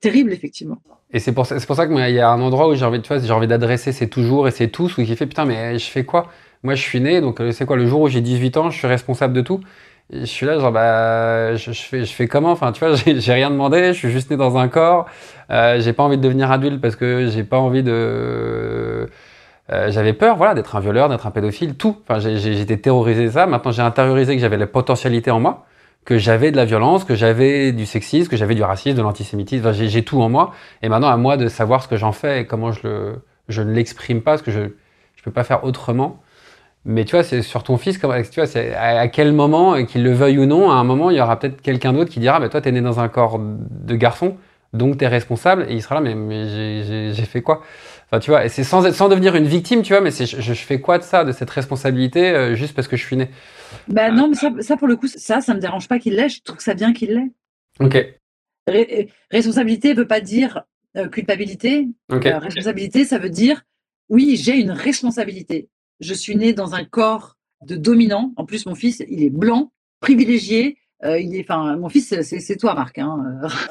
Speaker 3: terrible, effectivement.
Speaker 2: Et c'est pour, ça, pour ça qu'il y a un endroit où j'ai envie, j'ai envie d'adresser c'est toujours et c'est tous, où il fait putain, mais je fais quoi? Moi, je suis né, donc c'est quoi Le jour où j'ai 18 ans, je suis responsable de tout? je suis là, genre, bah, je, fais, comment? Enfin, tu vois, *laughs* j'ai rien demandé, je suis juste né dans un corps. Euh, j'ai pas envie de devenir adulte parce que j'ai pas envie de. Euh, j'avais peur, voilà, d'être un violeur, d'être un pédophile, tout. Enfin, j'étais terrorisé de ça. Maintenant, j'ai intériorisé que j'avais la potentialité en moi que j'avais de la violence, que j'avais du sexisme, que j'avais du racisme, de l'antisémitisme. Enfin, j'ai tout en moi. Et maintenant, à moi de savoir ce que j'en fais et comment je, ne l'exprime pas, parce que je ne peux pas faire autrement. Mais tu vois, c'est sur ton fils, tu vois, c'est à, quel moment, qu'il le veuille ou non, à un moment, il y aura peut-être quelqu'un d'autre qui dira, mais toi, tu es né dans un corps de garçon, donc tu es responsable, et il sera là, mais, mais j'ai fait quoi? Enfin, tu vois, et c'est sans, sans devenir une victime, tu vois, mais je, je, fais quoi de ça, de cette responsabilité, euh, juste parce que je suis né?
Speaker 3: Ben non, mais ça, ça, pour le coup, ça, ça me dérange pas qu'il l'ait, je trouve que ça bien qu'il l'ait.
Speaker 2: Ok.
Speaker 3: Euh, responsabilité ne veut pas dire euh, culpabilité. responsabilité, ça veut dire, oui, j'ai une responsabilité. Je suis né dans un corps de dominant. En plus, mon fils, il est blanc, privilégié, euh, il est, enfin, mon fils, c'est toi, Marc. Hein. *laughs*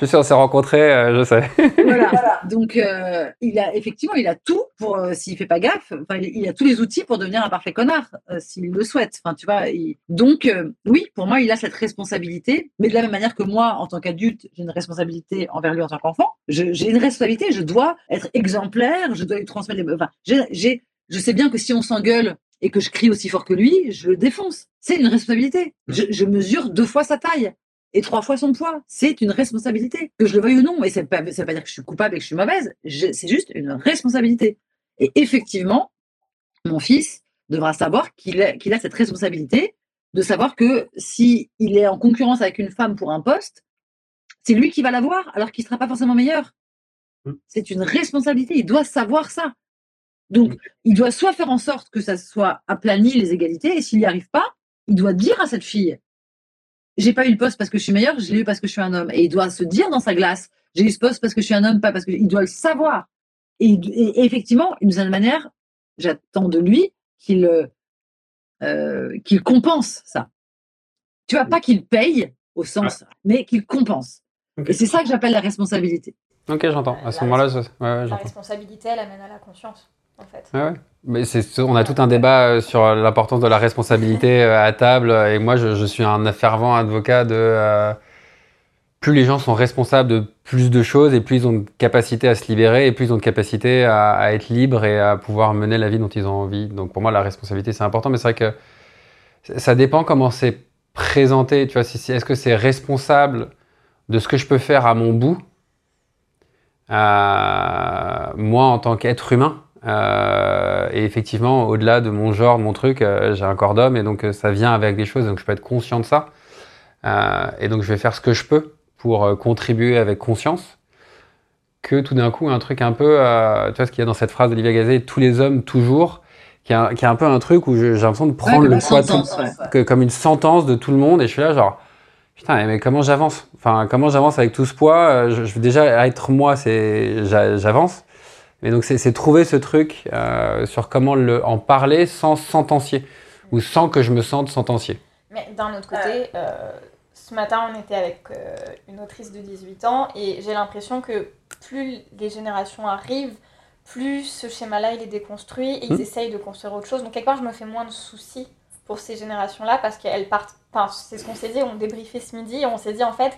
Speaker 2: je sais, on s'est rencontrés, euh, je sais. *laughs*
Speaker 3: voilà. Donc, euh, il a effectivement, il a tout pour, s'il fait pas gaffe, il, a tous les outils pour devenir un parfait connard, s'il le souhaite. Enfin, tu vois. Donc, oui, pour moi, il a cette responsabilité, mais de la même manière que moi, en tant qu'adulte, j'ai une responsabilité envers lui en tant qu'enfant. J'ai une responsabilité. Je dois être exemplaire. Je dois lui transmettre. Enfin, j'ai je sais bien que si on s'engueule, et que je crie aussi fort que lui, je le défonce. C'est une responsabilité. Mm. Je, mesure deux fois sa taille et trois fois son poids. C'est une responsabilité, que je le veuille ou non. Et ça ne veut pas dire que je suis coupable et que je suis mauvaise. C'est juste une responsabilité. Et effectivement, mon fils devra savoir qu'il a, cette responsabilité de savoir que s'il est en concurrence avec une femme pour un poste, c'est lui qui va l'avoir alors qu'il ne sera pas forcément meilleur. Mm. C'est une responsabilité. Il doit savoir ça. Donc, il doit soit faire en sorte que ça soit aplani les égalités, et s'il n'y arrive pas, il doit dire à cette fille J'ai pas eu le poste parce que je suis meilleur, je l'ai eu parce que je suis un homme. Et il doit se dire dans sa glace J'ai eu ce poste parce que je suis un homme, pas parce que. Il doit le savoir. Et, effectivement, d'une certaine manière, j'attends de lui qu'il euh, qu'il compense ça. Tu vois, pas qu'il paye au sens, mais qu'il compense. Et c'est ça que j'appelle la responsabilité.
Speaker 2: Ok, j'entends. À ce moment-là,
Speaker 4: la responsabilité, elle amène à la conscience en fait.
Speaker 2: ouais. Mais on a tout un débat euh, sur l'importance de la responsabilité *laughs* euh, à table. Et moi, je, suis un fervent avocat de. Euh, plus les gens sont responsables de plus de choses et plus ils ont de capacité à se libérer et plus ils ont de capacité à, être libres et à pouvoir mener la vie dont ils ont envie. Donc pour moi, la responsabilité, c'est important. Mais c'est vrai que ça dépend comment c'est présenté. Tu vois, si, est-ce que c'est responsable de ce que je peux faire à mon bout, moi en tant qu'être humain euh, et effectivement, au-delà de mon genre, de mon truc, euh, j'ai un corps d'homme et donc euh, ça vient avec des choses, donc je peux être conscient de ça. et donc je vais faire ce que je peux pour contribuer avec conscience. Que tout d'un coup, un truc un peu, tu vois ce qu'il y a dans cette phrase d'Olivia Gazet, tous les hommes toujours, qui est, qui un peu un truc où j'ai l'impression de prendre le poids que, comme une sentence de tout le monde et je suis là genre, putain, mais comment j'avance? Enfin, comment j'avance avec tout ce poids? Je, je, veux déjà être moi, c'est j'avance. Mais donc, c'est trouver ce truc euh, sur comment le, en parler sans sentencier ou sans que je me sente sentencier.
Speaker 4: Mais d'un autre côté, euh, ce matin, on était avec euh, une autrice de 18 ans et j'ai l'impression que plus les générations arrivent, plus ce schéma-là, il est déconstruit et ils hmm. essayent de construire autre chose. Donc, quelque part, je me fais moins de soucis pour ces générations-là parce qu'elles partent. Enfin, c'est ce qu'on s'est dit, on débriefait ce midi et on s'est dit, en fait,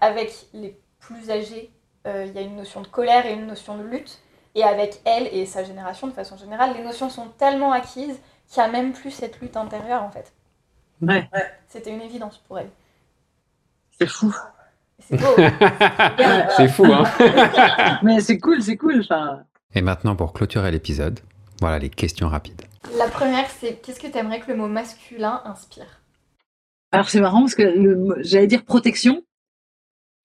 Speaker 4: avec les plus âgés euh, il y a une notion de colère et une notion de lutte. Et avec elle et sa génération, de façon générale, les notions sont tellement acquises qu'il n'y a même plus cette lutte intérieure, en fait.
Speaker 3: Ouais.
Speaker 4: C'était une évidence pour elle.
Speaker 3: C'est fou.
Speaker 4: C'est beau. *laughs*
Speaker 2: c'est fou, hein *laughs*
Speaker 3: Mais c'est cool, c'est cool.
Speaker 2: Et maintenant, pour clôturer l'épisode, Voilà les questions rapides.
Speaker 4: La première, c'est qu'est-ce que tu aimerais que le mot masculin inspire?
Speaker 3: Alors c'est marrant parce que j'allais dire protection,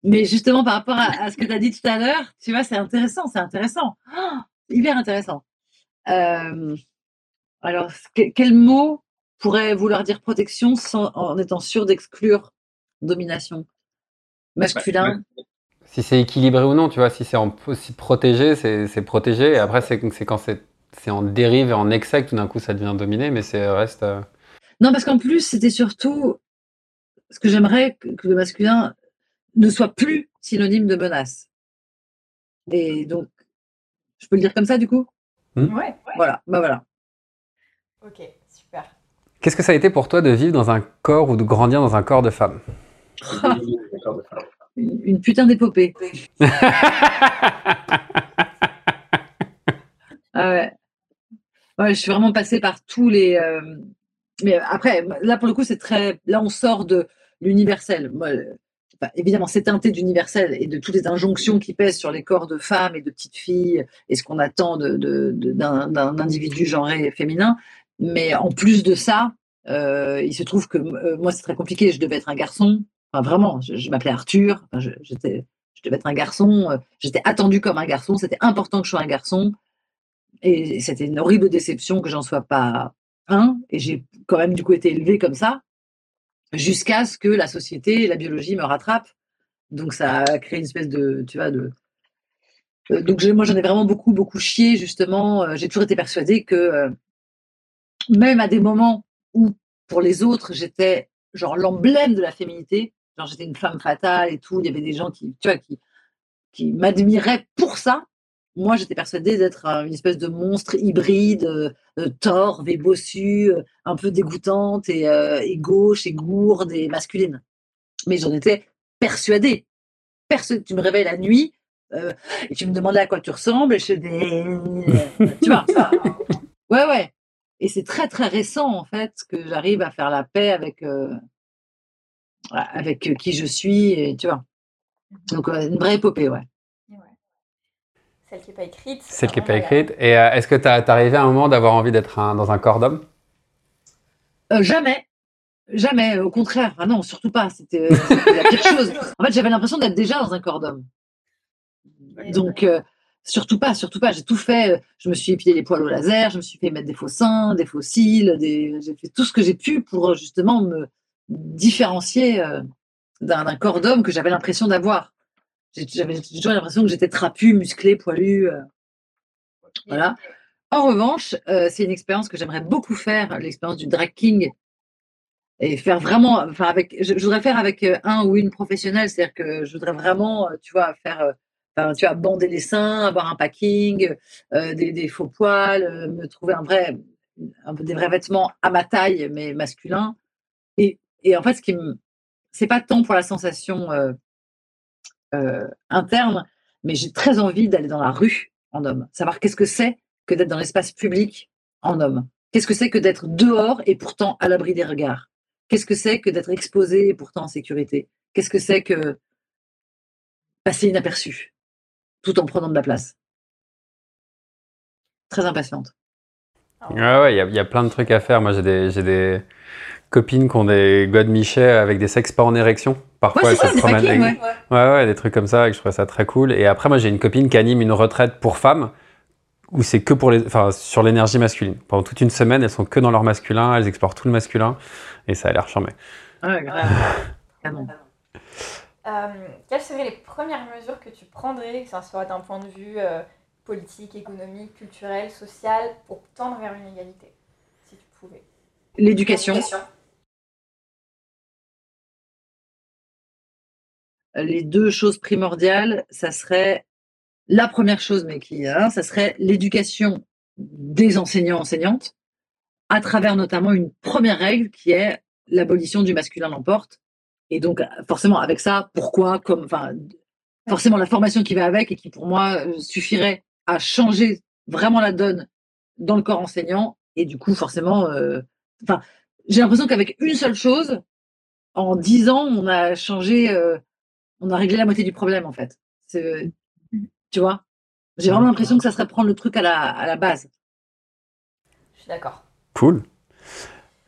Speaker 3: mais justement par rapport à, ce que tu as dit tout à l'heure, tu vois, c'est intéressant, c'est intéressant, oh, hyper intéressant. Euh, alors quel mot pourrait vouloir dire protection sans, en étant sûr d'exclure domination? Masculin?
Speaker 2: Si c'est équilibré ou non, tu vois, si c'est en protégé, c'est protégé, et après c'est quand c'est c'est en dérive et en excès que tout d'un coup ça devient dominé, mais c'est reste. Euh,
Speaker 3: non, parce qu'en plus, c'était surtout ce que j'aimerais que le masculin ne soit plus synonyme de menace. Et donc, je peux le dire comme ça du coup?
Speaker 4: Hmm? Ouais,
Speaker 3: Voilà, bah voilà.
Speaker 4: Ok, super.
Speaker 2: Qu'est-ce que ça a été pour toi de vivre dans un corps ou de grandir dans un corps de femme? *laughs*
Speaker 3: Une, putain d'épopée. *laughs* ah ouais je suis vraiment passée par tous les. Euh, mais après, là pour le coup, c'est très. Là, on sort de l'universel. Évidemment, c'est teinté d'universel et de toutes les injonctions qui pèsent sur les corps de femmes et de petites filles et ce qu'on attend d'un individu genré féminin. Mais en plus de ça, euh, il se trouve que euh, moi, c'est très compliqué. Je devais être un garçon. Enfin, vraiment, je, m'appelais Arthur. je, devais être un garçon. J'étais attendue comme un garçon. C'était important que je sois un garçon. Et c'était une horrible déception que j'en sois pas un. Et j'ai quand même du coup été élevée comme ça, jusqu'à ce que la société et la biologie me rattrapent. Donc ça a créé une espèce de, tu vois, de. Euh, donc moi j'en ai vraiment beaucoup beaucoup chié justement. Euh, j'ai toujours été persuadée que euh, même à des moments où pour les autres j'étais genre l'emblème de la féminité, genre j'étais une femme fatale et tout, il y avait des gens qui, tu vois, qui, qui m'admiraient pour ça moi, j'étais persuadée d'être une espèce de monstre hybride, euh, torve et bossu, euh, un peu dégoûtante et, euh, gauche et gourde et masculine. Mais j'en étais persuadée. tu me réveilles la nuit et tu me demandais à quoi tu ressembles et je dis, tu vois. ouais, ouais. Et c'est très, très récent, en fait, que j'arrive à faire la paix avec, avec qui je suis, tu vois. Donc, une vraie épopée, ouais.
Speaker 4: Celle qui n'est pas écrite.
Speaker 2: Celle qui n'est pas écrite. Et euh, est-ce que tu as arrivé à un moment d'avoir envie d'être dans un corps d'homme?
Speaker 3: Euh, Jamais. Jamais. Au contraire. Ah non, surtout pas. C'était la pire *laughs* chose. En fait, j'avais l'impression d'être déjà dans un corps d'homme. Donc, euh, surtout pas, surtout pas. J'ai tout fait. Je me suis épilé les poils au laser, je me suis fait mettre des faux seins, des faux cils, des... j'ai fait tout ce que j'ai pu pour justement me différencier d'un corps d'homme que j'avais l'impression d'avoir. J'avais toujours l'impression que j'étais trapu, musclé, poilu. Euh, voilà. En revanche, euh, c'est une expérience que j'aimerais beaucoup faire, l'expérience du drag king. Et faire vraiment, enfin, avec, je, voudrais faire avec euh, un ou une professionnelle, c'est-à-dire que je voudrais vraiment, tu vois, faire, tu vois, bander les seins, avoir un packing, des, faux poils, me trouver un vrai, un des vrais vêtements à ma taille, mais masculins. Et, et en fait, ce qui me, c'est pas tant pour la sensation euh, interne, mais j'ai très envie d'aller dans la rue en homme, savoir qu'est-ce que c'est que d'être dans l'espace public en homme. Qu'est-ce que c'est que d'être dehors et pourtant à l'abri des regards? Qu'est-ce que c'est que d'être exposé et pourtant en sécurité? Qu'est-ce que c'est que passer inaperçu tout en prenant de la place? Très impatiente.
Speaker 2: Ah ouais, il y, a plein de trucs à faire. Moi, j'ai des, des, copines qui ont des God Michel avec des sexes pas en érection. Parfois,
Speaker 3: elles se promènent avec... ouais.
Speaker 2: ouais. des trucs comme ça, et je trouvais ça très cool. Et après, moi, j'ai une copine qui anime une retraite pour femmes où c'est que pour les, enfin, sur l'énergie masculine. Pendant toute une semaine, elles sont que dans leur masculin, elles explorent tout le masculin, et ça a l'air charmé.
Speaker 3: Ouais, grave. *laughs*
Speaker 4: euh, quelles seraient les premières mesures que tu prendrais, que ce soit d'un point de vue euh, politique, économique, culturel, social, pour tendre vers une égalité, si tu pouvais
Speaker 3: L'éducation. les deux choses primordiales, ça serait la première chose, mais qui hein, ça serait l'éducation des enseignants-enseignantes, à travers notamment une première règle qui est l'abolition du masculin l'emporte. Et donc, forcément, avec ça, pourquoi, comme, enfin, forcément la formation qui va avec et qui pour moi euh, suffirait à changer vraiment la donne dans le corps enseignant. Et du coup, forcément, euh, enfin, j'ai l'impression qu'avec une seule chose, en dix ans, on a changé euh, on a réglé la moitié du problème en fait. Tu vois? J'ai vraiment l'impression que ça serait prendre le truc à la, à la base.
Speaker 4: suis d'accord.
Speaker 2: Cool.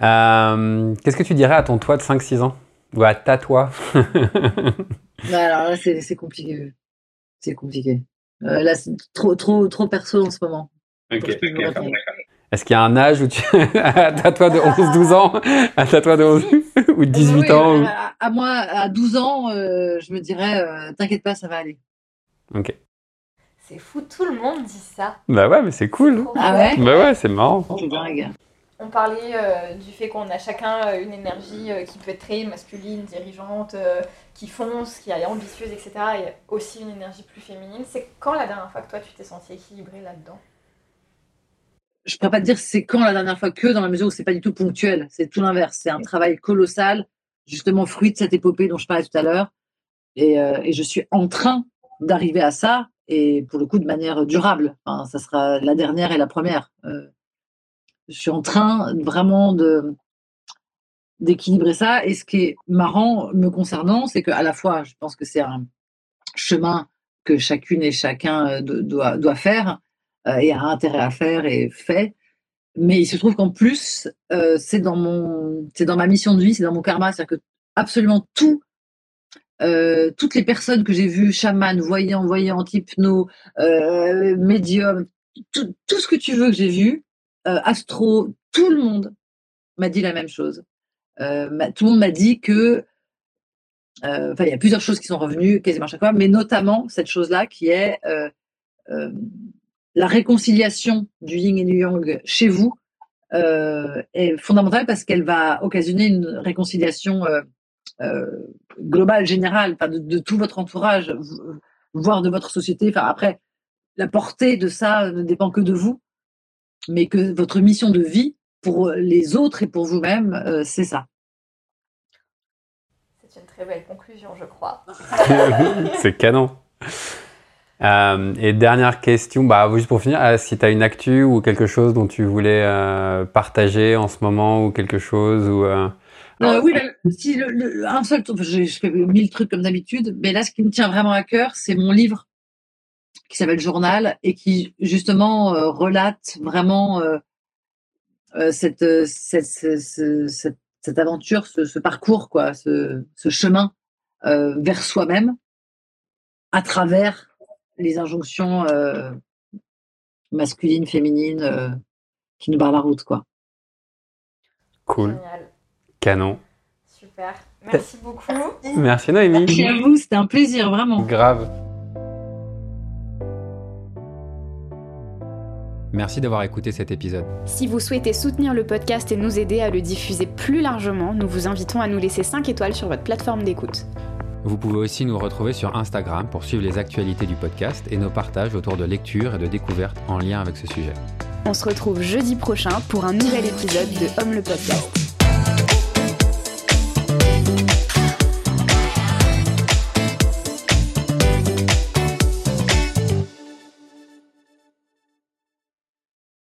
Speaker 2: Euh, Qu'est-ce que tu dirais à ton toi de 5-6 ans? Ou à ta toi?
Speaker 3: Bah, alors là, c'est c'est compliqué. C'est compliqué. Euh, là, c'est trop, trop, trop perso en ce moment. Répondre.
Speaker 2: Est-ce qu'il y a un âge où tu. *laughs* à toi de 11-12 ans À toi de 11 ou de 18
Speaker 3: Oui,
Speaker 2: ans ou-
Speaker 3: à, à moi, à 12 ans, euh, je me dirais, euh, t'inquiète pas, ça va aller.
Speaker 2: Ok.
Speaker 4: C'est fou, tout le monde dit ça.
Speaker 2: Bah ouais, mais c'est cool.
Speaker 3: Ah ouais
Speaker 2: Bah ouais, c'est marrant.
Speaker 3: C'est dingue.
Speaker 4: On parlait euh, du fait qu'on a chacun une énergie euh, qui peut être très masculine, dirigeante, euh, qui fonce, qui est ambitieuse, etc. Et aussi une énergie plus féminine. C'est quand la dernière fois que toi tu t'es senti équilibrée là-dedans?
Speaker 3: Je ne pourrais pas te dire c'est quand la dernière fois que, dans la mesure où c'est pas du tout ponctuel. C'est tout l'inverse. C'est un travail colossal, justement fruit de cette épopée dont je parlais tout à l'heure. Et, euh, et je suis en train d'arriver à ça, et pour le coup de manière durable. Enfin, ça sera la dernière et la première. Euh, je suis en train vraiment de d'équilibrer ça. Et ce qui est marrant me concernant, c'est qu'à la fois, je pense que c'est un chemin que chacune et chacun euh, do- doit, faire euh, et a intérêt à faire et fait. Mais il se trouve qu'en plus, euh, c'est dans mon, c'est dans ma mission de vie, c'est dans mon karma, c'est-à-dire que absolument tout, toutes les personnes que j'ai vues, chaman, voyant, voyante, hypno, médium, tout, tout ce que tu veux que j'ai vu, astro, tout le monde m'a dit la même chose. Euh, tout le monde m'a dit que, euh, il y a plusieurs choses qui sont revenues quasiment chaque fois, mais notamment cette chose-là qui est euh, la réconciliation du yin et du yang chez vous est fondamentale parce qu'elle va occasionner une réconciliation globale, générale, de, de tout votre entourage, voire de votre société. Enfin, après, la portée de ça ne dépend que de vous, mais que votre mission de vie pour les autres et pour vous-même, euh, c'est ça.
Speaker 4: C'est une très belle conclusion, je crois. *laughs*
Speaker 2: c'est canon. Euh, et dernière question, bah, juste pour finir, euh, si tu as une actu ou quelque chose dont tu voulais euh, partager en ce moment ou quelque chose ou euh,
Speaker 3: Euh, oui, si le, le- un seul truc, je, je fais mille trucs comme d'habitude, mais là, ce qui me tient vraiment à cœur, c'est mon livre qui s'appelle Journal et qui justement euh, relate vraiment euh, euh, cette, euh, cette, ce- ce- cette, cette aventure, ce, ce parcours, quoi, ce, ce chemin euh, vers soi-même à travers les injonctions euh, masculines, féminines euh, qui nous barrent la route, quoi.
Speaker 2: cool,
Speaker 4: Génial.
Speaker 2: canon.
Speaker 4: Super. Merci beaucoup.
Speaker 2: Merci Noémie.
Speaker 3: Merci à vous, c'était un plaisir, vraiment.
Speaker 2: Grave. Merci d'avoir écouté cet épisode.
Speaker 1: Si vous souhaitez soutenir le podcast et nous aider à le diffuser plus largement, nous vous invitons à nous laisser 5 étoiles sur votre plateforme d'écoute.
Speaker 2: Vous pouvez aussi nous retrouver sur Instagram pour suivre les actualités du podcast et nos partages autour de lecture et de découvertes en lien avec ce sujet.
Speaker 1: On se retrouve jeudi prochain pour un nouvel épisode de Homme le podcast.